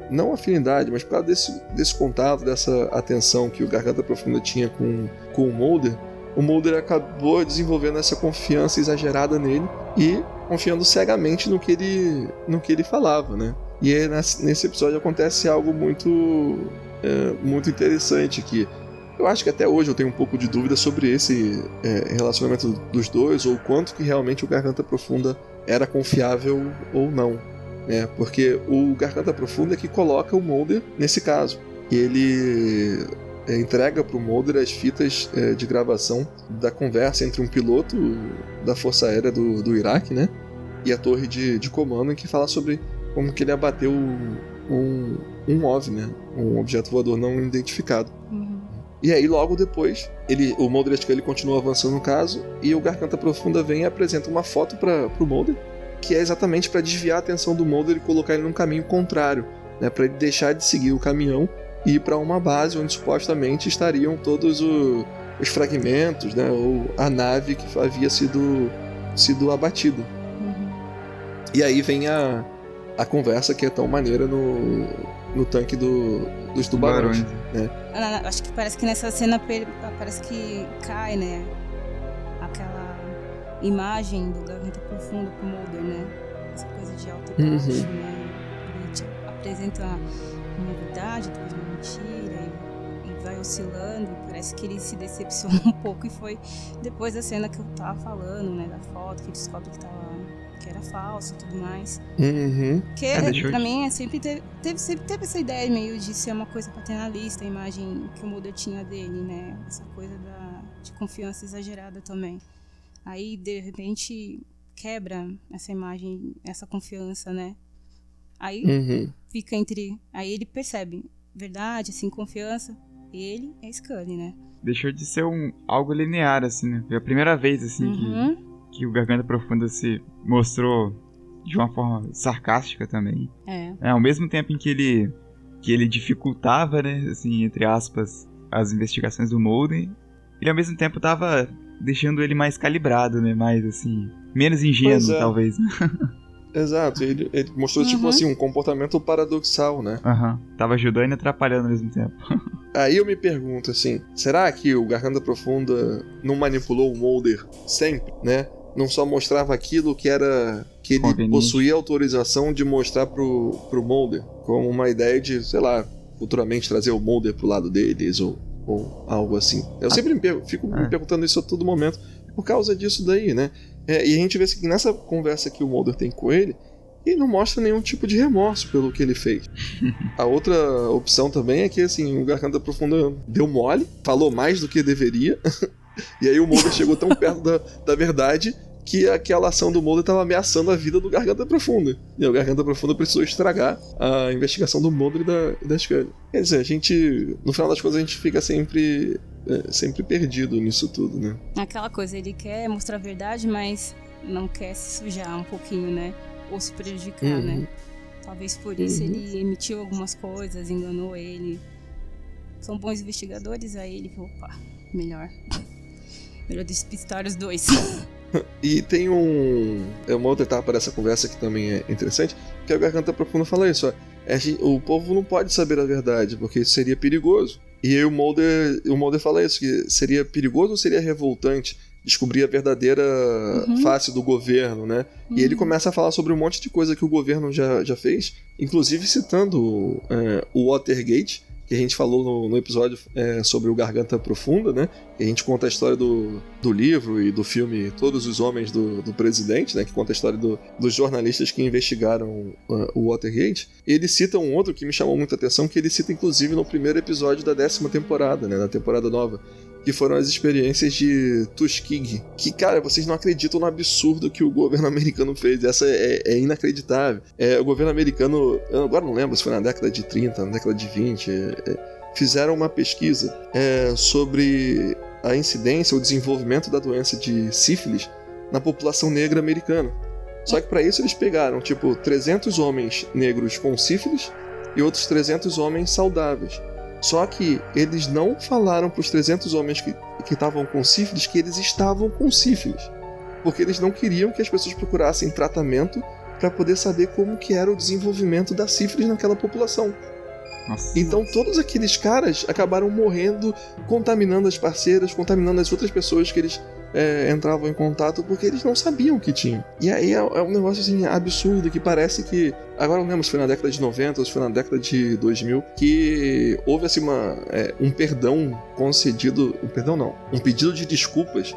[SPEAKER 2] Não afinidade, mas por causa desse, desse contato, dessa atenção que o Garganta Profunda tinha com, com o Mulder, o Mulder acabou desenvolvendo essa confiança exagerada nele e confiando cegamente no que ele, no que ele falava, né? E aí, nesse nesse episódio acontece algo muito, é, muito interessante que eu acho que até hoje eu tenho um pouco de dúvida sobre esse é, relacionamento dos dois ou quanto que realmente o Garganta Profunda era confiável ou não, né? Porque o Garganta Profunda é que coloca o Mulder nesse caso. Ele é, entrega para o Mulder as fitas é, de gravação da conversa entre um piloto da Força Aérea do, do Iraque, né? E a torre de, de comando, em que fala sobre como que ele abateu um, um OVNI, né? Um objeto voador não identificado.
[SPEAKER 3] Uhum.
[SPEAKER 2] E aí, logo depois, ele, o Mulder e a Scully continuam avançando no caso, e o Garganta Profunda vem e apresenta uma foto para o Mulder, que é exatamente para desviar a atenção do Mulder e colocar ele num caminho contrário, né? Para ele deixar de seguir o caminhão e ir para uma base onde supostamente estariam todos o, os fragmentos, né? Ou a nave que havia sido, sido abatida.
[SPEAKER 3] Uhum.
[SPEAKER 2] E aí vem a, a conversa que é tão maneira no, no tanque do, dos tubarões. Né?
[SPEAKER 3] Acho que parece que nessa cena parece que cai, né? Aquela imagem do Garganta Profunda pro Mulder, né? Essa coisa de alto e
[SPEAKER 2] Uhum.
[SPEAKER 3] baixo, né? Ele te apresenta uma verdade, depois uma mentira e, e vai oscilando. E parece que ele se decepciona um pouco e foi depois da cena que eu tava falando, né? Da foto, que descobre que tava que era falso e tudo mais.
[SPEAKER 2] Uhum.
[SPEAKER 3] Porque
[SPEAKER 4] É,
[SPEAKER 3] pra mim é sempre teve, teve- sempre teve essa ideia meio de ser uma coisa paternalista, a imagem que o Mulder tinha dele, né? Essa coisa da, de confiança exagerada também. Aí, de repente, quebra essa imagem, essa confiança, né? Aí
[SPEAKER 2] Uhum.
[SPEAKER 3] fica entre. Aí ele percebe, verdade, assim, confiança. Ele é Scully, né?
[SPEAKER 4] Deixou de ser um, algo linear, assim, né? Foi a primeira vez, assim, que,
[SPEAKER 3] Uhum.
[SPEAKER 4] que o Garganta Profunda se mostrou de uma forma sarcástica também.
[SPEAKER 3] É.
[SPEAKER 4] É, ao mesmo tempo em que ele que ele dificultava, né, assim, entre aspas, as investigações do Mulder, ele ao mesmo tempo tava deixando ele mais calibrado, né, mais assim, menos ingênuo,
[SPEAKER 2] é.
[SPEAKER 4] talvez.
[SPEAKER 2] Exato, ele, ele mostrou tipo
[SPEAKER 3] Uhum.
[SPEAKER 2] assim um comportamento paradoxal, né?
[SPEAKER 4] Aham. Tava ajudando e atrapalhando ao mesmo tempo.
[SPEAKER 2] Aí eu me pergunto assim, será que o Garganta Profunda não manipulou o Mulder sempre, né? Não só mostrava aquilo que era que ele possuía autorização de mostrar pro, pro Mulder, como uma ideia de, sei lá, futuramente trazer o Mulder pro lado deles ou, ou algo assim. Eu sempre me fico me
[SPEAKER 4] É.
[SPEAKER 2] perguntando isso a todo momento por causa disso daí, né? É, e a gente vê que nessa conversa que o Mulder tem com ele, ele não mostra nenhum tipo de remorso pelo que ele fez. A outra opção também é que assim, o Garganta Profunda deu mole, falou mais do que deveria, e aí o Mulder chegou tão perto da, da verdade que aquela ação do Mulder estava ameaçando a vida do Garganta Profunda. E o Garganta Profunda precisou estragar a investigação do Mulder e da, da Scully. Quer dizer, a gente, no final das contas, a gente fica sempre, é, sempre perdido nisso tudo, né?
[SPEAKER 3] Aquela coisa, ele quer mostrar a verdade, mas não quer se sujar um pouquinho, né? Ou se prejudicar,
[SPEAKER 2] Uhum.
[SPEAKER 3] né? Talvez por isso
[SPEAKER 2] Uhum.
[SPEAKER 3] ele emitiu algumas coisas, enganou ele. São bons investigadores, aí ele, opa, melhor. Melhor despistar os dois.
[SPEAKER 2] E tem um. É uma outra etapa dessa conversa que também é interessante, que a Garganta Profunda fala isso, ó. É, o povo não pode saber a verdade, porque isso seria perigoso. E aí o Mulder, o Mulder fala isso, que seria perigoso ou seria revoltante descobrir a verdadeira
[SPEAKER 3] Uhum.
[SPEAKER 2] face do governo, né? E ele começa a falar sobre um monte de coisa que o governo já, já fez, inclusive citando é, o Watergate, que a gente falou no, no episódio é, sobre o Garganta Profunda, né? Que a gente conta a história do, do livro e do filme Todos os Homens do, do Presidente, né? Que conta a história do- dos jornalistas que investigaram uh, o Watergate. Ele cita um outro que me chamou muita atenção, que ele cita inclusive no primeiro episódio da décima temporada, né? Na temporada nova que foram as experiências de Tuskegee. Que, cara, vocês não acreditam no absurdo que o governo americano fez. Essa é, é inacreditável. É, o governo americano, eu agora não lembro se foi na década de 30, na década de 20, é, é, fizeram uma pesquisa é, sobre a incidência, o desenvolvimento da doença de sífilis na população negra americana. Só que para isso eles pegaram, tipo, 300 homens negros com sífilis e outros 300 homens saudáveis. Só que eles não falaram para os 300 homens que estavam com sífilis que eles estavam com sífilis, porque eles não queriam que as pessoas procurassem tratamento para poder saber como que era o desenvolvimento da sífilis naquela população.
[SPEAKER 4] Nossa.
[SPEAKER 2] Então todos aqueles caras acabaram morrendo, contaminando as parceiras, contaminando as outras pessoas que eles é, entravam em contato porque eles não sabiam que tinham. E aí é, é um negócio assim absurdo que parece que. Agora não lembro se foi na década de 90 ou se foi na década de 2000 que houve assim uma, é, um perdão concedido. Um perdão não. Um pedido de desculpas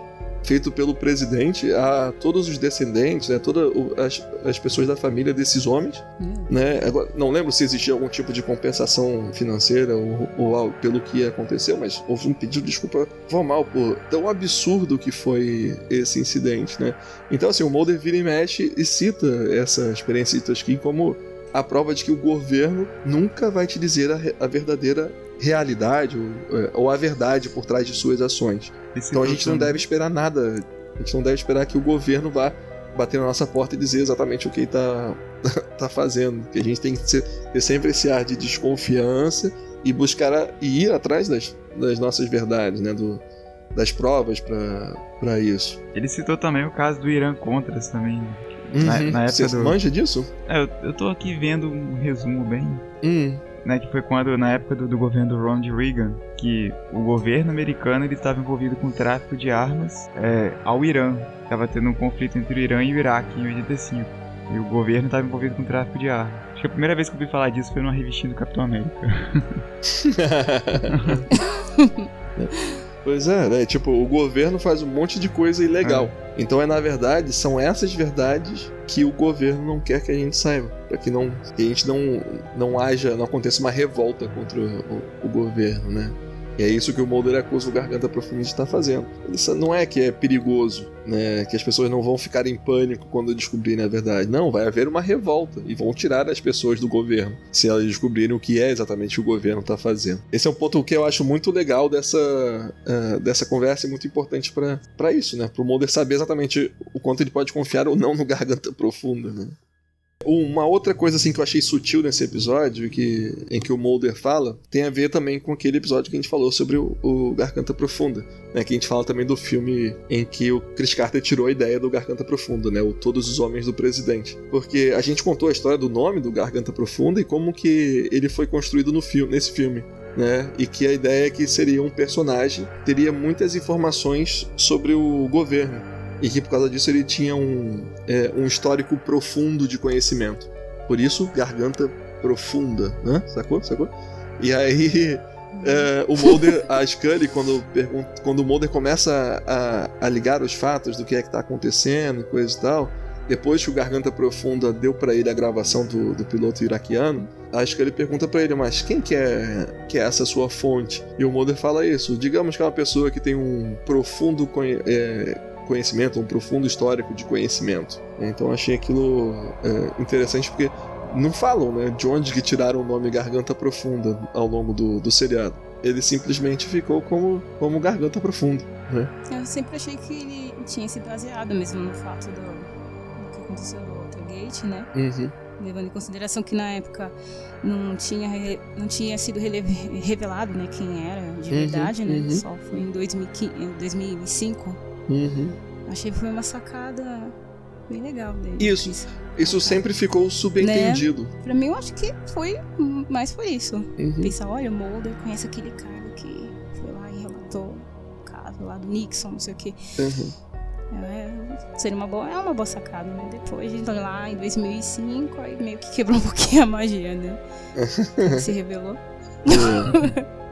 [SPEAKER 2] feito pelo presidente a todos os descendentes, né, todas as, as pessoas da família desses homens. Né? Agora, não lembro se existia algum tipo de compensação financeira ou, ou algo pelo que aconteceu, mas houve um pedido de desculpa formal por tão absurdo que foi esse incidente. Né? Então, assim, o Mulder vira e mexe e cita essa experiência de Tuskegee como a prova de que o governo nunca vai te dizer a, a verdadeira realidade ou, é, ou, a verdade por trás de suas ações. Esse então a gente não deve esperar nada. A gente não deve esperar que o governo vá bater na nossa porta e dizer exatamente o que ele está tá fazendo. Que a gente tem que ser, ter sempre esse ar de desconfiança e buscar a, e ir atrás das, das nossas verdades, né? Do, das provas para isso.
[SPEAKER 4] Ele citou também o caso do Irã Contras também.
[SPEAKER 2] Uhum. Na, na época Você do... manja disso?
[SPEAKER 4] É, eu, eu tô aqui vendo um resumo bem.
[SPEAKER 2] Hum
[SPEAKER 4] né, que foi quando na época do, do governo do Ronald Reagan, que o governo americano ele estava envolvido com o tráfico de armas é, ao Irã. Estava tendo um conflito entre o Irã e o Iraque em 85. E o governo estava envolvido com o tráfico de armas. Acho que a primeira vez que eu ouvi falar disso foi numa revistinha do Capitão América.
[SPEAKER 2] Pois é, né? Tipo, o governo faz um monte de coisa ilegal. É. Então é na verdade, são essas verdades que o governo não quer que a gente saiba. Para que, não, que a gente não, não haja, não aconteça uma revolta contra o, o governo, né? E é isso que o Mulder acusa o Garganta Profunda de estar fazendo. Isso não é que é perigoso, né? Que as pessoas não vão ficar em pânico quando descobrirem a verdade. Não, vai haver uma revolta e vão tirar as pessoas do governo se elas descobrirem o que é exatamente o governo está fazendo. Esse é um ponto que eu acho muito legal dessa, uh, dessa conversa e muito importante para isso, né? Para o Mulder saber exatamente o quanto ele pode confiar ou não no Garganta Profunda, né? Uma outra coisa assim que eu achei sutil nesse episódio, que, em que o Mulder fala, tem a ver também com aquele episódio que a gente falou sobre o, o Garganta Profunda, né? Que a gente fala também do filme em que o Chris Carter tirou a ideia do Garganta Profunda, né? O Todos os Homens do Presidente. Porque a gente contou a história do nome do Garganta Profunda e como que ele foi construído no filme, nesse filme. Né? E que a ideia é que seria um personagem, teria muitas informações sobre o governo e que por causa disso ele tinha um, é, um histórico profundo de conhecimento. Por isso, garganta profunda, né? Sacou? Sacou? E aí, é, o Mulder, a Scully, quando, quando o Mulder começa a, a ligar os fatos do que é que está acontecendo, coisa e tal, depois que o Garganta Profunda deu para ele a gravação do, do piloto iraquiano, que ele pergunta para ele, mas quem que é, que é essa sua fonte? E o Mulder fala isso, digamos que é uma pessoa que tem um profundo é, conhecimento, um profundo histórico de conhecimento. Então achei aquilo é, interessante porque não falam né, de onde que tiraram o nome Garganta Profunda ao longo do, do seriado. Ele simplesmente ficou como, como Garganta Profunda. Né?
[SPEAKER 3] Eu sempre achei que ele tinha se baseado mesmo no fato do, do que aconteceu no Watergate, né?
[SPEAKER 2] Uhum.
[SPEAKER 3] Levando em consideração que na época não tinha, não tinha sido revelado né, quem era de uhum, verdade, né? Uhum. Só foi em 2015, 2005
[SPEAKER 2] Uhum.
[SPEAKER 3] Achei que foi uma sacada bem legal dele.
[SPEAKER 2] Isso. Isso, isso sempre ficou subentendido. Né?
[SPEAKER 3] Pra mim, eu acho que foi mais por isso.
[SPEAKER 2] Uhum.
[SPEAKER 3] Pensar, olha, o Mulder conhece aquele cara que foi lá e relatou o caso lá do Nixon, não sei o quê.
[SPEAKER 2] Uhum.
[SPEAKER 3] É, seria uma boa, é uma boa sacada, né? Depois, então, lá em 2005, aí meio que quebrou um pouquinho a magia, né? Se revelou.
[SPEAKER 2] É.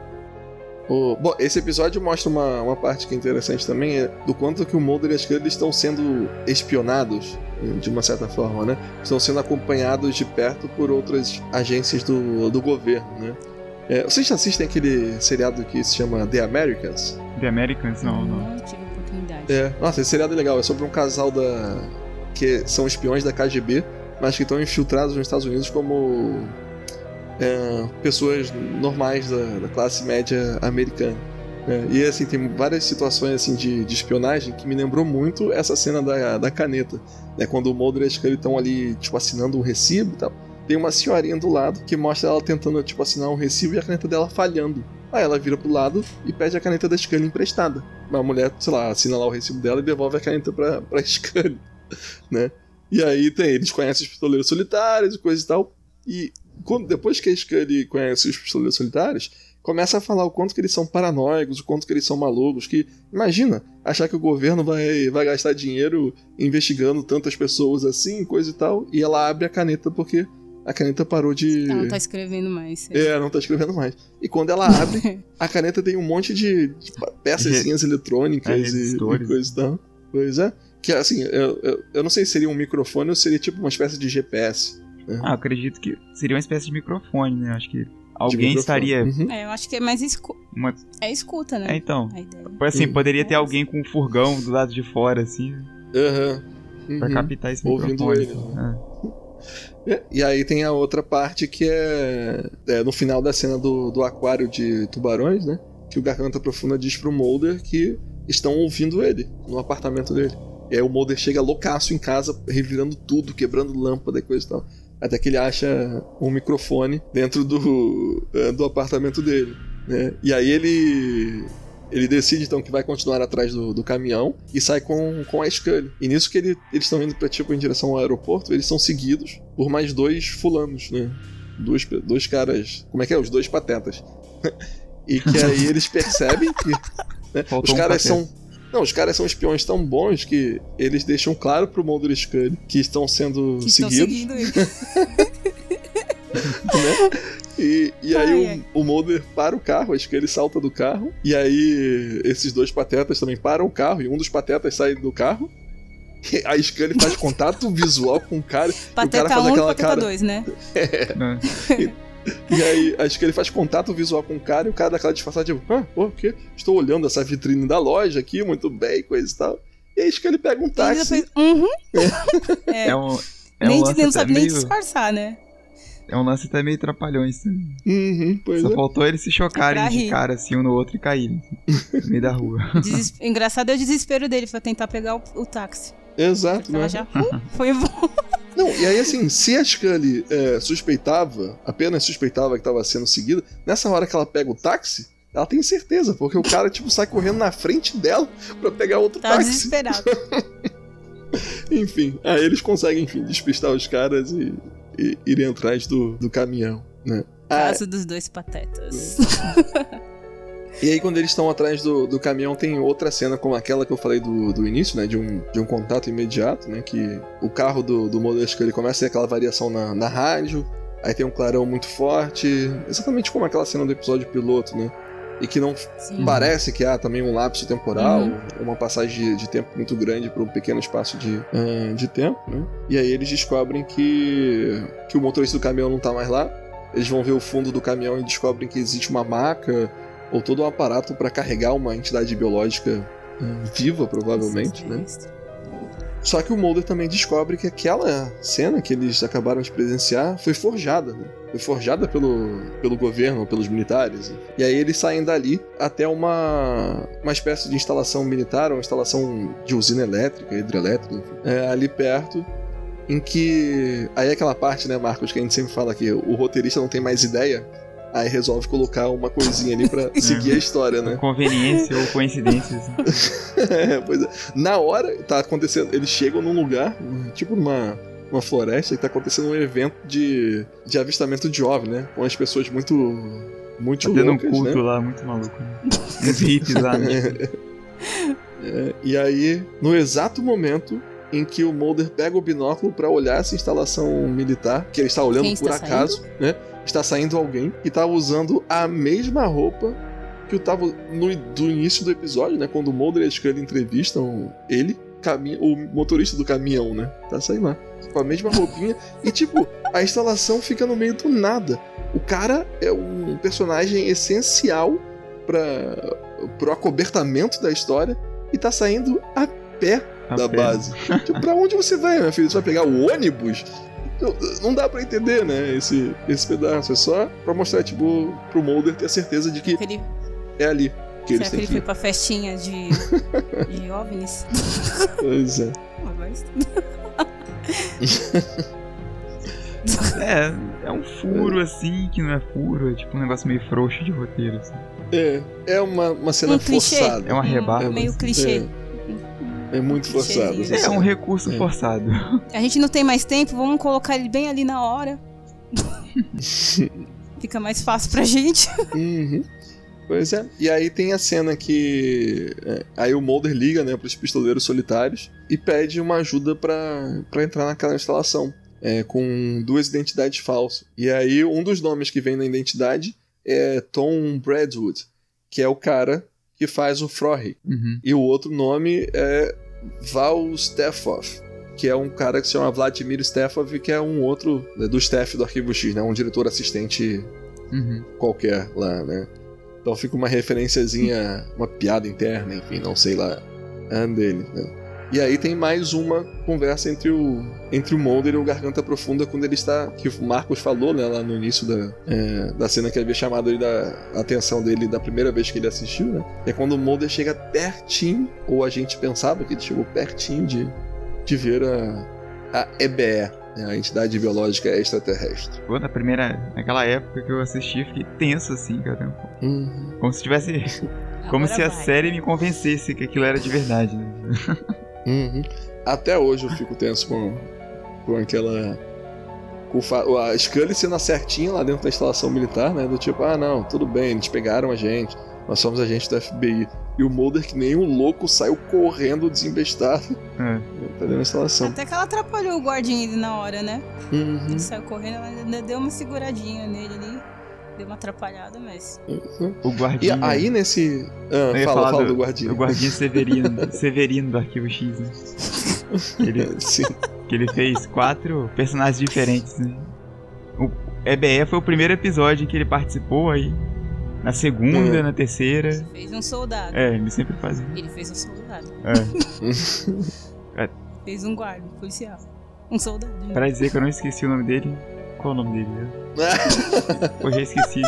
[SPEAKER 2] O, bom, esse episódio mostra uma, uma parte que é interessante também, é do quanto que o Mulder e a Scully estão sendo espionados, de uma certa forma, né? Estão sendo acompanhados de perto por outras agências do, do governo, né? É, vocês assistem aquele seriado que se chama The Americans?
[SPEAKER 4] The Americans? Não, não.
[SPEAKER 3] Não tive oportunidade.
[SPEAKER 2] É, nossa, esse seriado é legal. É sobre um casal da que são espiões da KGB, mas que estão infiltrados nos Estados Unidos como é, pessoas normais da, da, classe média americana. É, e assim, tem várias situações assim de, de, espionagem que me lembrou muito essa cena da, da caneta. Né, quando o Mulder e a Scully estão ali, tipo, assinando um recibo e tal. Tem uma senhorinha do lado que mostra ela tentando, tipo, assinar um recibo e a caneta dela falhando. Aí ela vira pro lado e pede a caneta da Scully emprestada. A mulher, sei lá, assina lá o recibo dela e devolve a caneta pra, pra Scully, né? E aí tem, eles conhecem os pistoleiros solitários e coisa e tal. E quando, depois que a Scully conhece os pistoleiros solitários, começa a falar o quanto que eles são paranoicos, o quanto que eles são malucos, que imagina achar que o governo vai, vai gastar dinheiro investigando tantas pessoas assim, coisa e tal, e ela abre a caneta porque a caneta parou de.
[SPEAKER 3] Ela não tá escrevendo mais.
[SPEAKER 2] É, não tá escrevendo mais. E quando ela abre, a caneta tem um monte de, de peçazinhas eletrônicas
[SPEAKER 4] É,
[SPEAKER 2] e, e coisa e tal. Pois é. Que assim, eu, eu, eu não sei se seria um microfone ou seria tipo uma espécie de GPS.
[SPEAKER 4] Ah, eu acredito que seria uma espécie de microfone, né? Acho que alguém estaria.
[SPEAKER 2] Uhum.
[SPEAKER 3] É, eu acho que é mais escu...
[SPEAKER 4] Uma...
[SPEAKER 3] é escuta, né?
[SPEAKER 4] É, então. Assim, poderia ter alguém com um furgão do lado de fora, assim,
[SPEAKER 2] Aham.
[SPEAKER 4] pra
[SPEAKER 2] Uhum.
[SPEAKER 4] captar esse
[SPEAKER 2] Ouvindo
[SPEAKER 4] microfone.
[SPEAKER 2] ele,
[SPEAKER 4] É.
[SPEAKER 2] É, E aí tem a outra parte que é, é no final da cena do, do aquário de tubarões, né? Que o Garganta Profunda diz pro Mulder que estão ouvindo ele no apartamento dele. E aí o Mulder chega loucaço em casa, revirando tudo, quebrando lâmpada e coisa e tal. Até que ele acha um microfone dentro do, eh, do apartamento dele. Né? E aí ele. Ele decide então que vai continuar atrás do, do caminhão e sai com, com a Scully. E nisso que ele- eles estão indo pra, tipo, em direção ao aeroporto, eles são seguidos por mais dois fulanos, né? Dois, dois caras. Como é que é? Os dois patetas. e que aí eles percebem que. né, os
[SPEAKER 4] um
[SPEAKER 2] caras
[SPEAKER 4] pateta.
[SPEAKER 2] são. Não, os caras são espiões tão bons que eles deixam claro pro Mulder e Scully que estão sendo
[SPEAKER 3] Que estão
[SPEAKER 2] seguidos.
[SPEAKER 3] seguindo ele.
[SPEAKER 2] né? E, e aí
[SPEAKER 3] Ai,
[SPEAKER 2] o,
[SPEAKER 3] ai.
[SPEAKER 2] o Mulder para o carro, acho que ele salta do carro. E aí esses dois patetas também param o carro e um dos patetas sai do carro. E a Scully faz contato visual com o cara. e o cara
[SPEAKER 3] Pateta
[SPEAKER 2] faz
[SPEAKER 3] 1 e
[SPEAKER 2] aquela
[SPEAKER 3] Pateta
[SPEAKER 2] cara.
[SPEAKER 3] 2, né?
[SPEAKER 4] Né?
[SPEAKER 2] E aí a Scully faz contato visual com o cara e o cara dá aquela disfarçada tipo, ah, o quê? Estou olhando essa vitrine da loja aqui, muito bem, coisa e tal. E aí a Scully pega um
[SPEAKER 3] E ainda
[SPEAKER 2] táxi.
[SPEAKER 3] fez, uhum. É,
[SPEAKER 4] É um. É
[SPEAKER 3] nem,
[SPEAKER 4] um lance
[SPEAKER 3] não sabe nem
[SPEAKER 4] meio,
[SPEAKER 3] disfarçar, né?
[SPEAKER 4] é um lance até meio trapalhões.
[SPEAKER 2] Uhum, pois
[SPEAKER 4] Só
[SPEAKER 2] é.
[SPEAKER 4] faltou eles se chocarem
[SPEAKER 3] Pra
[SPEAKER 4] de
[SPEAKER 3] rir.
[SPEAKER 4] cara assim um no outro e caírem assim, no meio da rua.
[SPEAKER 3] Engraçado é o desespero dele pra tentar pegar o, o táxi.
[SPEAKER 2] Exato, né?
[SPEAKER 3] já foi bom.
[SPEAKER 2] Não, e aí assim, se a Scully é, suspeitava, apenas suspeitava que estava sendo seguida, nessa hora que ela pega o táxi, ela tem certeza, porque o cara, tipo, sai correndo na frente dela pra pegar outro
[SPEAKER 3] Tava
[SPEAKER 2] táxi.
[SPEAKER 3] desesperado.
[SPEAKER 2] Enfim, aí eles conseguem, enfim, despistar os caras e, e irem atrás do, do caminhão, né? Ah,
[SPEAKER 3] Caso dos dois patetas.
[SPEAKER 2] e aí quando eles estão atrás do, do caminhão tem outra cena como aquela que eu falei do, do início, né? De um, de um contato imediato, né? Que o carro do, do modelo ele começa a ter aquela variação na, na rádio, aí tem um clarão muito forte, exatamente como aquela cena do episódio piloto, né? E que não
[SPEAKER 3] Sim.
[SPEAKER 2] Parece que há também um lapso temporal,
[SPEAKER 3] Uhum.
[SPEAKER 2] uma passagem de, de tempo muito grande para um pequeno espaço de, ah, de tempo, né? E aí eles descobrem que, que o motorista do caminhão não tá mais lá. Eles vão ver o fundo do caminhão e descobrem que existe uma maca ou todo um aparato para carregar uma entidade biológica ah, viva, provavelmente, né? Só que o Mulder também descobre que aquela cena que eles acabaram de presenciar foi forjada, né? Foi forjada pelo, pelo governo, pelos militares. E aí eles saem dali até uma, uma espécie de instalação militar, uma instalação de usina elétrica, hidrelétrica, é, ali perto, em que. Aí é aquela parte, né, Marcos, que a gente sempre fala que o roteirista não tem mais ideia, aí resolve colocar uma coisinha ali pra seguir a história, né?
[SPEAKER 4] Conveniência ou coincidência. assim.
[SPEAKER 2] É, pois é. Na hora, tá acontecendo. Eles chegam num lugar, tipo numa uma floresta, e tá acontecendo um evento de, de avistamento de OVNI, né? Com as pessoas muito. Muito
[SPEAKER 4] Tá tendo um
[SPEAKER 2] loucas,
[SPEAKER 4] culto
[SPEAKER 2] né?
[SPEAKER 4] lá, muito maluco. Né? Uns hippies lá, né?
[SPEAKER 2] É, e aí, no exato momento em que o Mulder pega o binóculo pra olhar essa instalação militar, que ele está olhando
[SPEAKER 3] Quem
[SPEAKER 2] por
[SPEAKER 3] está
[SPEAKER 2] acaso, né? Está saindo alguém que tá usando a mesma roupa que eu tava no do início do episódio, né? Quando o Mulder e a Scully entrevistam ele, cami- o motorista do caminhão, né? Tá saindo lá. Com a mesma roupinha. e, tipo, a instalação fica no meio do nada. O cara é um personagem essencial para pro acobertamento da história e tá saindo a pé
[SPEAKER 4] A
[SPEAKER 2] da
[SPEAKER 4] pé.
[SPEAKER 2] base. tipo, pra onde você vai, meu filho? Você vai pegar o ônibus? Não- dá pra entender, né, esse, esse pedaço. É só pra mostrar, tipo, pro Mulder ter certeza de que
[SPEAKER 3] Ele,
[SPEAKER 2] é ali que eles
[SPEAKER 3] será que
[SPEAKER 2] têm
[SPEAKER 3] ele
[SPEAKER 2] que
[SPEAKER 3] foi pra festinha de, de OVNIs?
[SPEAKER 2] Pois é.
[SPEAKER 4] É, é um furo assim, que não é furo, é tipo um negócio meio frouxo de roteiro. Assim.
[SPEAKER 2] É, é uma, uma cena
[SPEAKER 3] Um clichê.
[SPEAKER 2] forçada.
[SPEAKER 4] É uma rebarba.
[SPEAKER 3] Meio clichê.
[SPEAKER 2] É muito forçado.
[SPEAKER 4] É um recurso
[SPEAKER 2] É.
[SPEAKER 4] forçado.
[SPEAKER 3] A gente não tem mais tempo, vamos colocar ele bem ali na hora. Fica mais fácil pra gente.
[SPEAKER 2] Uhum. Pois é. E aí tem a cena que. é, aí o Mulder liga, né, pros pistoleiros solitários e pede uma ajuda pra pra entrar naquela instalação. é, com duas identidades falsas. E aí, um dos nomes que vem na identidade é Tom Bradwood, que é o cara que faz o Frohlich.
[SPEAKER 4] Uhum.
[SPEAKER 2] E o outro nome é Val Steffov, que é um cara que se chama Vladimir Steffov, que é um outro né, do staff do Arquivo X, né? Um diretor assistente
[SPEAKER 4] Uhum.
[SPEAKER 2] qualquer lá, né? Então fica uma referenciazinha, uma piada interna, enfim, não sei lá, é dele, né? E aí tem mais uma conversa entre o entre o Mulder e o Garganta Profunda quando ele está que o Marcos falou né, lá no início da, é, da cena que havia chamado ele da a atenção dele da primeira vez que ele assistiu, né? É quando o Mulder chega pertinho ou a gente pensava que ele chegou pertinho de, de ver a a EBE, né, a entidade biológica extraterrestre.
[SPEAKER 4] Pô, na primeira. Naquela época que eu assisti, fiquei tenso assim, cara.
[SPEAKER 2] Uhum.
[SPEAKER 4] Como se tivesse. Como
[SPEAKER 3] Agora
[SPEAKER 4] se a
[SPEAKER 3] vai.
[SPEAKER 4] série me convencesse que aquilo era de verdade. Né?
[SPEAKER 2] Uhum. Até hoje eu fico tenso com, com aquela. Com a Scully sendo certinha lá dentro da instalação militar, né? Do tipo, ah, não, tudo bem, eles pegaram a gente, nós somos agentes do FBI. E o Mulder, que nem um louco, saiu correndo desembestado
[SPEAKER 4] É.
[SPEAKER 2] pra dentro da instalação.
[SPEAKER 3] Até que ela atrapalhou o guardinha ali na hora, né?
[SPEAKER 2] Uhum.
[SPEAKER 3] Ele saiu correndo, ela ainda deu uma seguradinha nele ali. Deu uma atrapalhada, mas.
[SPEAKER 4] O
[SPEAKER 2] E
[SPEAKER 4] guardinha.
[SPEAKER 2] aí nesse. Ah, fala,
[SPEAKER 4] falar
[SPEAKER 2] fala
[SPEAKER 4] do-
[SPEAKER 2] do guardinha.
[SPEAKER 4] O guardinha Severino. Severino do Arquivo X, né? Ele,
[SPEAKER 2] Sim.
[SPEAKER 4] Que ele fez quatro personagens diferentes, né? O EBE foi o primeiro episódio em que ele participou aí. Na segunda,
[SPEAKER 2] Uhum.
[SPEAKER 4] na terceira.
[SPEAKER 3] Fez um soldado.
[SPEAKER 4] É, ele sempre fazia.
[SPEAKER 3] Ele fez um soldado.
[SPEAKER 4] É.
[SPEAKER 3] Fez um guarda, um policial. Um soldado.
[SPEAKER 4] Pra dizer que eu não esqueci o nome dele. Qual o nome dele? né? Eu já esqueci.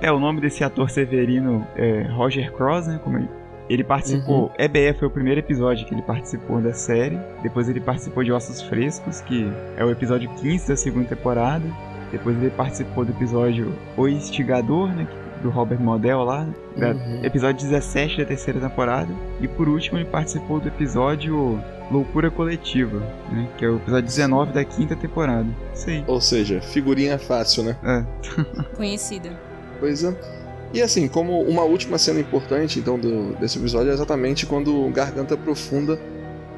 [SPEAKER 4] É, o nome desse ator Severino é Roger Cross, né? Como ele, ele participou. EBE foi o primeiro episódio que ele participou da série. Depois ele participou de Ossos Frescos, que é o episódio 15 da segunda temporada. Depois ele participou do episódio O Instigador, né? Do Robert Model lá. Da,
[SPEAKER 2] Uhum.
[SPEAKER 4] Episódio 17 da terceira temporada. E por último ele participou do episódio Loucura Coletiva, né? Que é o episódio 19 da quinta temporada. Isso aí.
[SPEAKER 2] Ou seja, figurinha fácil, né?
[SPEAKER 4] É.
[SPEAKER 3] Conhecida.
[SPEAKER 2] Pois é. E assim, como uma última cena importante então do, desse episódio é exatamente quando Garganta Profunda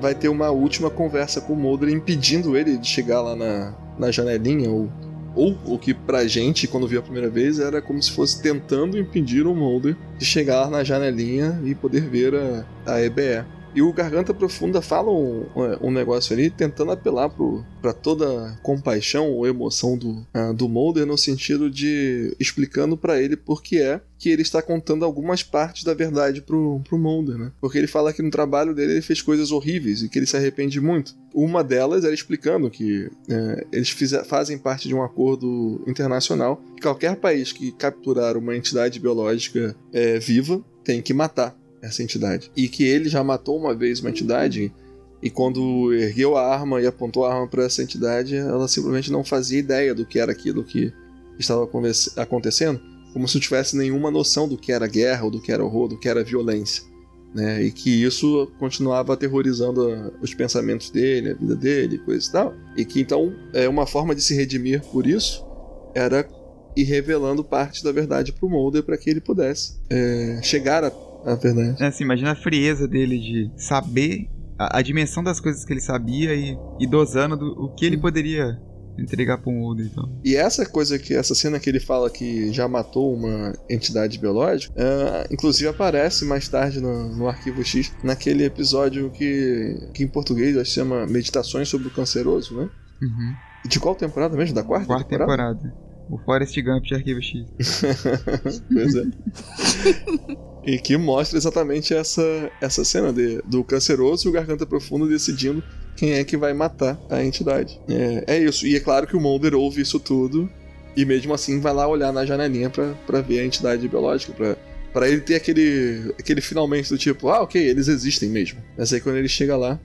[SPEAKER 2] vai ter uma última conversa com o Mulder impedindo ele de chegar lá na, na janelinha ou ou o que pra gente, quando viu a primeira vez, era como se fosse tentando impedir o Mulder de chegar na janelinha e poder ver a, a EBE. E o Garganta Profunda fala um, um negócio ali, tentando apelar pro, pra toda compaixão ou emoção do, ah, do Mulder, no sentido de explicando pra ele por que é que ele está contando algumas partes da verdade pro, pro Mulder, né? Porque ele fala que no trabalho dele ele fez coisas horríveis e que ele se arrepende muito. Uma delas era explicando que eh, eles fize- fazem parte de um acordo internacional que qualquer país que capturar uma entidade biológica eh, viva tem que matar essa entidade. E que ele já matou uma vez uma entidade e quando ergueu a arma e apontou a arma para essa entidade, ela simplesmente não fazia ideia do que era aquilo que estava acontecendo, como se não tivesse nenhuma noção do que era guerra, ou do que era horror, do que era violência. Né? E que isso continuava aterrorizando a- os pensamentos dele, a vida dele, coisa e tal. E que então é uma forma de se redimir por isso era ir revelando parte da verdade pro Mulder para que ele pudesse é, chegar à à verdade.
[SPEAKER 4] É, assim, imagina a frieza dele de saber a, a dimensão das coisas que ele sabia e, e dosando do, o que ele poderia entregar pro Mulder, então.
[SPEAKER 2] E essa coisa que essa cena que ele fala que já matou uma entidade biológica, ah, inclusive aparece mais tarde no, no arquivo X, naquele episódio que, que em português que chama Meditações sobre o Canceroso, né?
[SPEAKER 4] Uhum.
[SPEAKER 2] De qual temporada mesmo? Da quarta?
[SPEAKER 4] Quarta temporada. O Forrest Gump de Arquivo X.
[SPEAKER 2] pois é. e que mostra exatamente essa, essa cena de, do canceroso e o garganta profundo decidindo quem é que vai matar a entidade. É, é isso. E é claro que o Mulder ouve isso tudo e mesmo assim vai lá olhar na janelinha pra ver a entidade biológica, pra, pra ele ter aquele, aquele finalmente do tipo, ah, ok, eles existem mesmo. Mas aí quando ele chega lá,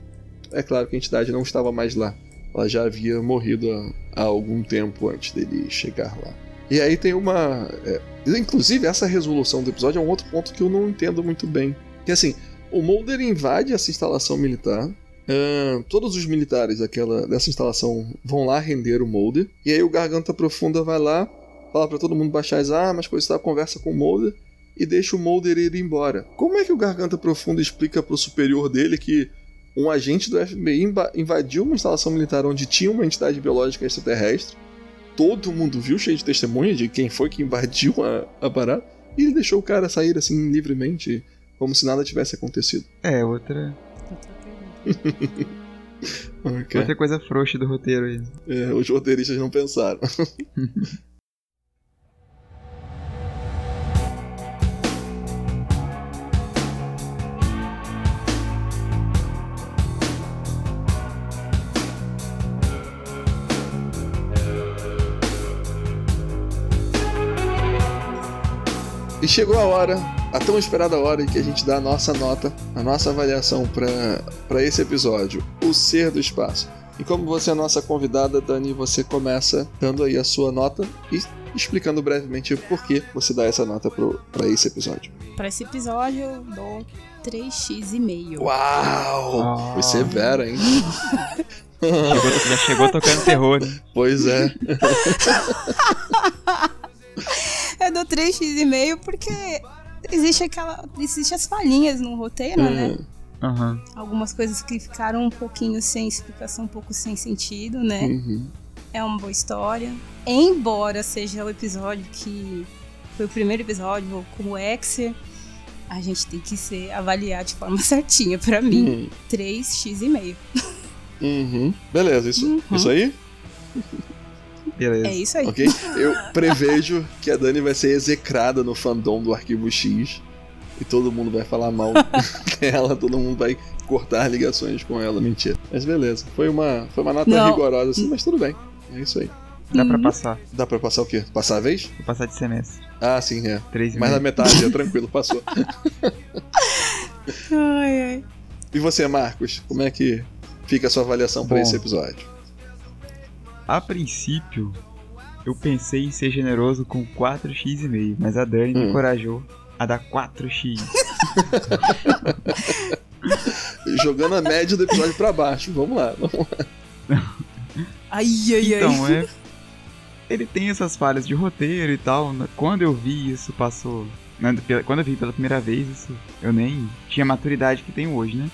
[SPEAKER 2] é claro que a entidade não estava mais lá. Ela já havia morrido há, há algum tempo antes dele chegar lá. E aí tem uma. é, inclusive, essa resolução do episódio é um outro ponto que eu não entendo muito bem. Que assim, o Mulder invade essa instalação militar. ahn, todos os militares daquela, dessa instalação vão lá render o Mulder. E aí o Garganta Profunda vai lá, fala pra todo mundo baixar as armas, coisa e tal, conversa com o Mulder e deixa o Mulder ir embora. Como é que o Garganta Profunda explica pro superior dele que um agente do FBI inva- invadiu uma instalação militar onde tinha uma entidade biológica extraterrestre. Todo mundo viu, cheio de testemunha de quem foi que invadiu a, a parada. E ele deixou o cara sair assim livremente, como se nada tivesse acontecido.
[SPEAKER 4] É, outra,
[SPEAKER 3] Outra pergunta.
[SPEAKER 2] Ok.
[SPEAKER 4] outra coisa frouxa do roteiro aí.
[SPEAKER 2] É, os roteiristas não pensaram. E chegou a hora, a tão esperada hora em que a gente dá a nossa nota, a nossa avaliação para esse episódio, O Ser do Espaço. E como você é a nossa convidada, Dani, você começa dando aí a sua nota e explicando brevemente por que você dá essa nota para esse episódio.
[SPEAKER 3] Pra esse episódio eu dou 3x e meio.
[SPEAKER 2] Uau!
[SPEAKER 4] Ah.
[SPEAKER 2] Foi severa, hein?
[SPEAKER 4] Chegou- já chegou tocando terror, né?
[SPEAKER 2] Pois é.
[SPEAKER 3] Eu dou 3x e meio porque existe aquela. Existe as falhinhas no roteiro, né?
[SPEAKER 2] Hum,
[SPEAKER 4] Aham.
[SPEAKER 3] Algumas coisas que ficaram um pouquinho sem explicação, um pouco sem sentido, né?
[SPEAKER 2] uhum.
[SPEAKER 3] É uma boa história. Embora seja o episódio que foi o primeiro episódio como Exer, a gente tem que ser avaliar de forma certinha. Pra mim,
[SPEAKER 2] Hum,
[SPEAKER 3] 3x e meio.
[SPEAKER 2] uhum. Beleza, isso,
[SPEAKER 3] Uhum.
[SPEAKER 2] isso aí?
[SPEAKER 4] Beleza.
[SPEAKER 3] É isso aí.
[SPEAKER 2] Ok? Eu prevejo que a Dani vai ser execrada no fandom do Arquivo X. E todo mundo vai falar mal dela, todo mundo vai cortar ligações com ela. Mentira. Mas beleza. Foi uma, foi uma nota
[SPEAKER 3] Não.
[SPEAKER 2] rigorosa assim, mas tudo bem. É isso aí.
[SPEAKER 4] Dá pra
[SPEAKER 3] Uhum.
[SPEAKER 4] passar.
[SPEAKER 2] Dá pra passar o quê? Passar a vez?
[SPEAKER 4] Vou passar de semestre.
[SPEAKER 2] Ah, sim, é.
[SPEAKER 4] Três
[SPEAKER 2] Mais da
[SPEAKER 4] meio.
[SPEAKER 2] metade, é tranquilo, passou.
[SPEAKER 3] Ai, ai.
[SPEAKER 2] E você, Marcos? Como é que fica a sua avaliação para esse episódio?
[SPEAKER 4] A princípio, eu pensei em ser generoso com 4x,5, mas a Dani me
[SPEAKER 2] Hum.
[SPEAKER 4] encorajou a dar 4x.
[SPEAKER 2] Jogando a média do episódio pra baixo. Vamos lá. Vamos lá.
[SPEAKER 3] Ai, ai,
[SPEAKER 4] Então,
[SPEAKER 3] ai.
[SPEAKER 4] é. Ele tem essas falhas de roteiro e tal. né? Quando eu vi isso, passou. né, Quando eu vi pela primeira vez, isso, eu nem tinha a maturidade que tenho hoje, né?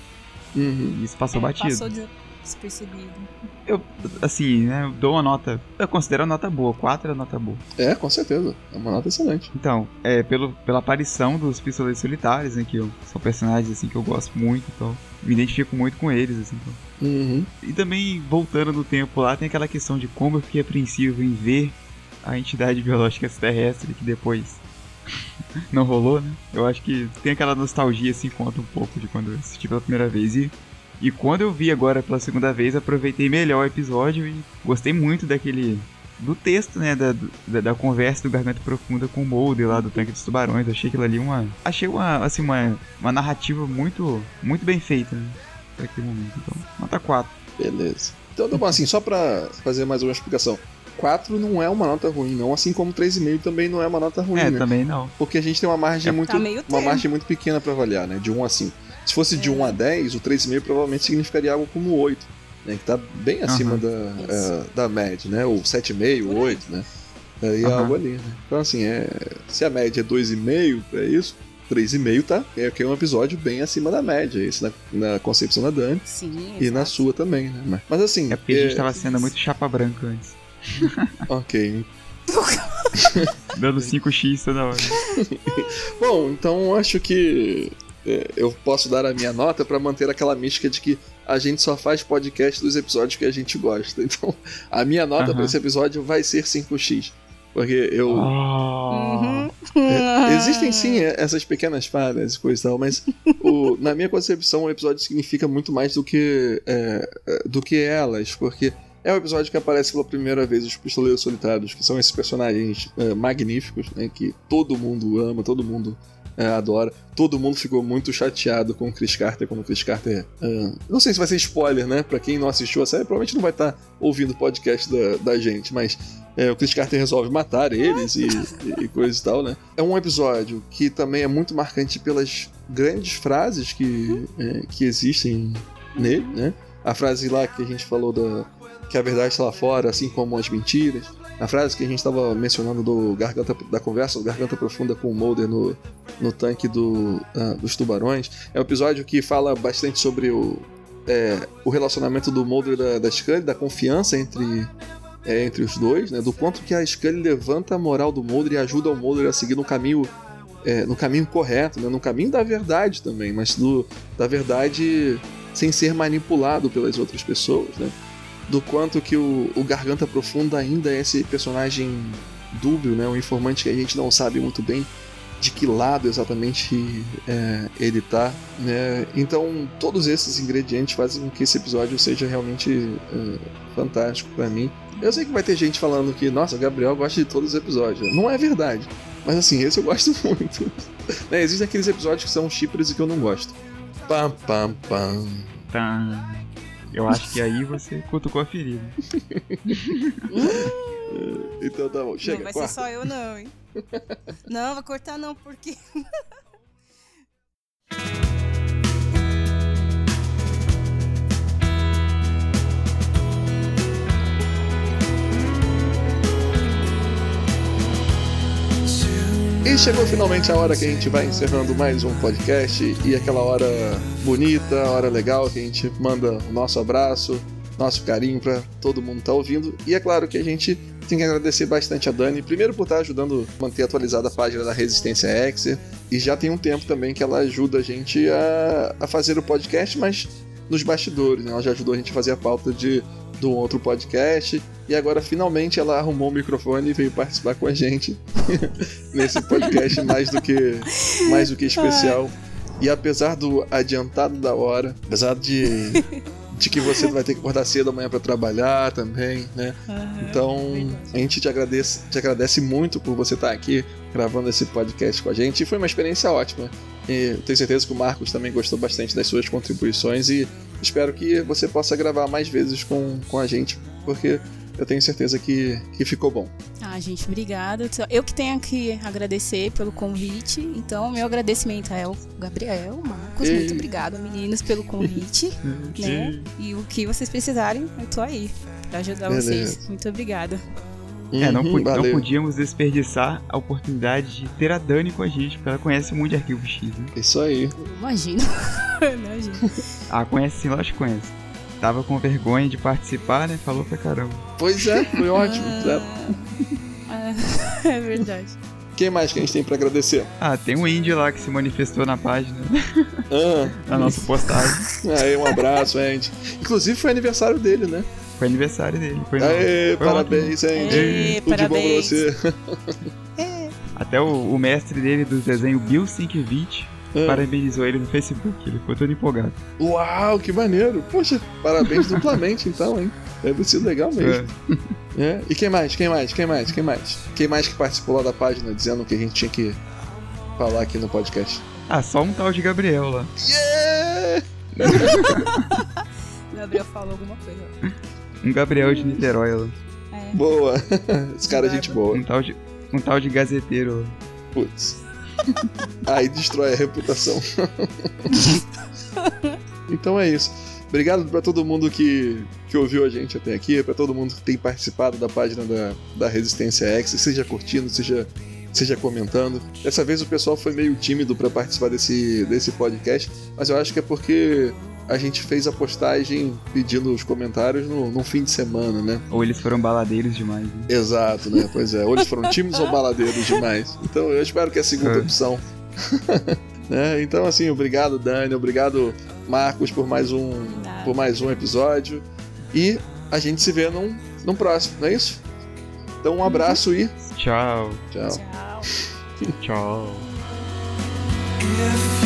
[SPEAKER 2] Uhum.
[SPEAKER 4] E isso passou
[SPEAKER 3] É,
[SPEAKER 4] batido.
[SPEAKER 3] Passou des- despercebido.
[SPEAKER 4] Eu, assim, né? Eu dou uma nota. Eu considero a nota boa. 4 é a nota boa.
[SPEAKER 2] É, com certeza. É uma nota excelente.
[SPEAKER 4] Então, é pelo, pela aparição dos pistoleiros solitários, né? Que eu, são personagens assim que eu gosto muito e tal. Me identifico muito com eles, assim. Então.
[SPEAKER 2] Uhum.
[SPEAKER 4] E também, voltando no tempo lá, tem aquela questão de como eu fiquei apreensivo em ver a entidade biológica extraterrestre que depois não rolou, né? Eu acho que tem aquela nostalgia, assim, conta um pouco de quando eu assisti pela primeira vez. E, e quando eu vi agora pela segunda vez, aproveitei melhor o episódio e gostei muito daquele. do texto, né? Da, da, da conversa do Garganta Profunda com o Molder lá do Tanque dos Tubarões. Achei aquilo ali uma. Achei uma, assim, uma, uma narrativa muito, muito bem feita, né? Pra aquele momento. Então, nota 4.
[SPEAKER 2] Beleza. Então, tá bom, assim, só pra fazer mais uma explicação. 4 não é uma nota ruim, não. Assim como 3,5 também não é uma nota ruim,
[SPEAKER 4] É,
[SPEAKER 2] né?
[SPEAKER 4] também não.
[SPEAKER 2] Porque a gente tem uma margem
[SPEAKER 4] É,
[SPEAKER 2] muito.
[SPEAKER 3] tá
[SPEAKER 2] uma margem muito pequena pra avaliar, né? De 1 a 5. Se fosse de
[SPEAKER 3] É.
[SPEAKER 2] 1 a 10, o 3,5 provavelmente significaria algo como 8. Né? Que tá bem acima
[SPEAKER 4] Aham.
[SPEAKER 2] da, eh, da média, né? Ou 7,5,
[SPEAKER 3] Por aí.
[SPEAKER 2] 8, né? Aí é
[SPEAKER 4] Aham.
[SPEAKER 2] algo ali, né? Então, assim, é... se a média é 2,5, é isso. 3,5 tá? É que é um episódio bem acima da média. Isso na, na concepção da Dani
[SPEAKER 3] Sim.
[SPEAKER 2] e na sua também, né? Mas- Mas assim.
[SPEAKER 4] É porque a gente
[SPEAKER 2] é-
[SPEAKER 4] tava sendo muito chapa branca antes.
[SPEAKER 2] Ok.
[SPEAKER 4] Dando 5x toda hora.
[SPEAKER 2] Bom, então acho que é, eu posso dar a minha nota pra manter aquela mística de que a gente só faz podcast dos episódios que a gente gosta. Então, a minha nota
[SPEAKER 4] Aham.
[SPEAKER 2] pra esse episódio vai ser 5x. Porque eu.
[SPEAKER 3] Uhum.
[SPEAKER 2] É, existem sim é, essas pequenas falhas e coisa e tal, mas o- na minha concepção o episódio significa muito mais do que, é, é, do que elas, porque é o episódio que aparece pela primeira vez os Pistoleiros Solitários, que são esses personagens é, magníficos, né, que todo mundo ama, todo mundo é, adora. Todo mundo ficou muito chateado com o Chris Carter quando o Chris Carter. é, não sei se vai ser spoiler, né? Pra quem não assistiu a série, provavelmente não vai estar ouvindo o podcast da, da gente, mas é, o Chris Carter resolve matar eles e, e, e coisa e tal, né? É um episódio que também é muito marcante pelas grandes frases que, é, que existem nele, né? A frase lá que a gente falou da que a verdade está lá fora, assim como as mentiras. A frase que a gente estava mencionando do garganta da conversa, do garganta profunda com o Mulder no, no tanque do, ah, dos tubarões. É um episódio que fala bastante sobre o, é, o relacionamento do Mulder da, da Scully, da confiança entre, é, entre os dois, né? Do quanto que a Scully levanta a moral do Mulder e ajuda o Mulder a seguir no caminho é, no caminho correto, né? no caminho da verdade também, mas do, da verdade sem ser manipulado pelas outras pessoas, né? Do quanto que o, o Garganta Profunda ainda é esse personagem dúbio, né? Um informante que a gente não sabe muito bem de que lado exatamente é, ele tá, né? Então todos esses ingredientes fazem com que esse episódio seja realmente é, fantástico para mim. Eu sei que vai ter gente falando que, nossa, Gabriel gosta de todos os episódios. Não é verdade. Mas assim, esse eu gosto muito. né? Existem aqueles episódios que são chippers e que eu não gosto. Pam, pam, pam.
[SPEAKER 4] Tá. Eu acho que aí você cutucou a ferida.
[SPEAKER 2] então tá bom, chega.
[SPEAKER 3] Não vai
[SPEAKER 2] quarta.
[SPEAKER 3] ser só eu não, hein? não, vai cortar não, porque...
[SPEAKER 2] E chegou finalmente a hora que a gente vai encerrando mais um podcast e aquela hora bonita, hora legal que a gente manda o nosso abraço, nosso carinho para todo mundo que tá ouvindo. E é claro que a gente tem que agradecer bastante a Dani, primeiro por estar ajudando a manter atualizada a página da Resistência X, e já tem um tempo também que ela ajuda a gente a, a fazer o podcast, mas nos bastidores, né? Ela já ajudou a gente a fazer a pauta de do outro podcast e agora finalmente ela arrumou o microfone e veio participar com a gente nesse podcast mais do que mais do que especial. E apesar do adiantado da hora, apesar de de que você vai ter que acordar cedo amanhã para trabalhar também, né? Então, a gente te agradece, te agradece muito por você estar aqui gravando esse podcast com a gente. E foi uma experiência ótima. E eu tenho certeza que o Marcos também gostou bastante das suas contribuições e espero que você possa gravar mais vezes com, com a gente, porque eu tenho certeza que, que ficou bom.
[SPEAKER 3] Ah, gente, obrigada. Eu que tenho que agradecer pelo convite. Então, meu agradecimento é ao Gabriel, Marcos.
[SPEAKER 2] Ei.
[SPEAKER 3] Muito obrigada, meninos, pelo convite. né? E o que vocês precisarem, eu tô aí pra ajudar
[SPEAKER 2] Beleza.
[SPEAKER 3] vocês. Muito obrigada.
[SPEAKER 4] É, não,
[SPEAKER 2] Uhum,
[SPEAKER 4] não podíamos desperdiçar a oportunidade de ter a Dani com a gente, porque ela conhece muito de arquivo X. Né?
[SPEAKER 2] Isso aí.
[SPEAKER 3] Imagina. Imagina.
[SPEAKER 4] Ah, conhece sim, lógico que conhece. Tava com vergonha de participar, né? Falou pra caramba.
[SPEAKER 2] Pois é, foi ótimo.
[SPEAKER 3] Ah, é verdade.
[SPEAKER 2] Quem mais que a gente tem para agradecer?
[SPEAKER 4] Ah, tem um índio lá que se manifestou na página,
[SPEAKER 2] Ah,
[SPEAKER 4] na nossa postagem.
[SPEAKER 2] aí, um abraço, Andy. Inclusive foi aniversário dele, né?
[SPEAKER 4] Foi aniversário dele. Foi.
[SPEAKER 2] Aê,
[SPEAKER 4] Foi
[SPEAKER 2] parabéns, Andy.
[SPEAKER 3] Aê,
[SPEAKER 2] Tudo de bom pra você.
[SPEAKER 4] Até o, o mestre dele do desenho, Bill Sienkiewicz,
[SPEAKER 2] Ah.
[SPEAKER 4] parabenizou ele no Facebook. Ele ficou todo empolgado.
[SPEAKER 2] Uau, que maneiro. Poxa, parabéns duplamente então, hein? Deve ter sido legal mesmo. É. E quem mais? Quem mais? Quem mais? Quem mais? Quem mais que participou lá da página dizendo que a gente tinha que falar aqui no podcast?
[SPEAKER 4] Ah, só um tal de Gabriel lá.
[SPEAKER 2] Yeah!
[SPEAKER 3] Gabriel falou alguma coisa.
[SPEAKER 4] Um Gabriel de Niterói lá.
[SPEAKER 3] É.
[SPEAKER 2] Boa. Esse cara é gente boa.
[SPEAKER 4] Um tal de, um tal de gazeteiro.
[SPEAKER 2] Putz. Aí destrói a reputação. então é isso. Obrigado pra todo mundo que, que ouviu a gente até aqui, pra todo mundo que tem participado da página da, da Resistência X, seja curtindo, seja, seja comentando. Dessa vez o pessoal foi meio tímido pra participar desse, desse podcast, mas eu acho que é porque a gente fez a postagem pedindo os comentários no, no fim de semana, né?
[SPEAKER 4] Ou eles foram baladeiros demais. Né?
[SPEAKER 2] Exato, né? Pois é. Ou eles foram tímidos ou baladeiros demais. Então eu espero que é a segunda
[SPEAKER 4] É.
[SPEAKER 2] opção. né? Então, assim, obrigado, Dani. Obrigado, Marcos, por mais um,
[SPEAKER 3] Nada.
[SPEAKER 2] por mais um episódio. E a gente se vê num, num próximo, não é isso? Então, um abraço e
[SPEAKER 4] Tchau.
[SPEAKER 2] tchau.
[SPEAKER 3] Tchau.
[SPEAKER 4] Tchau.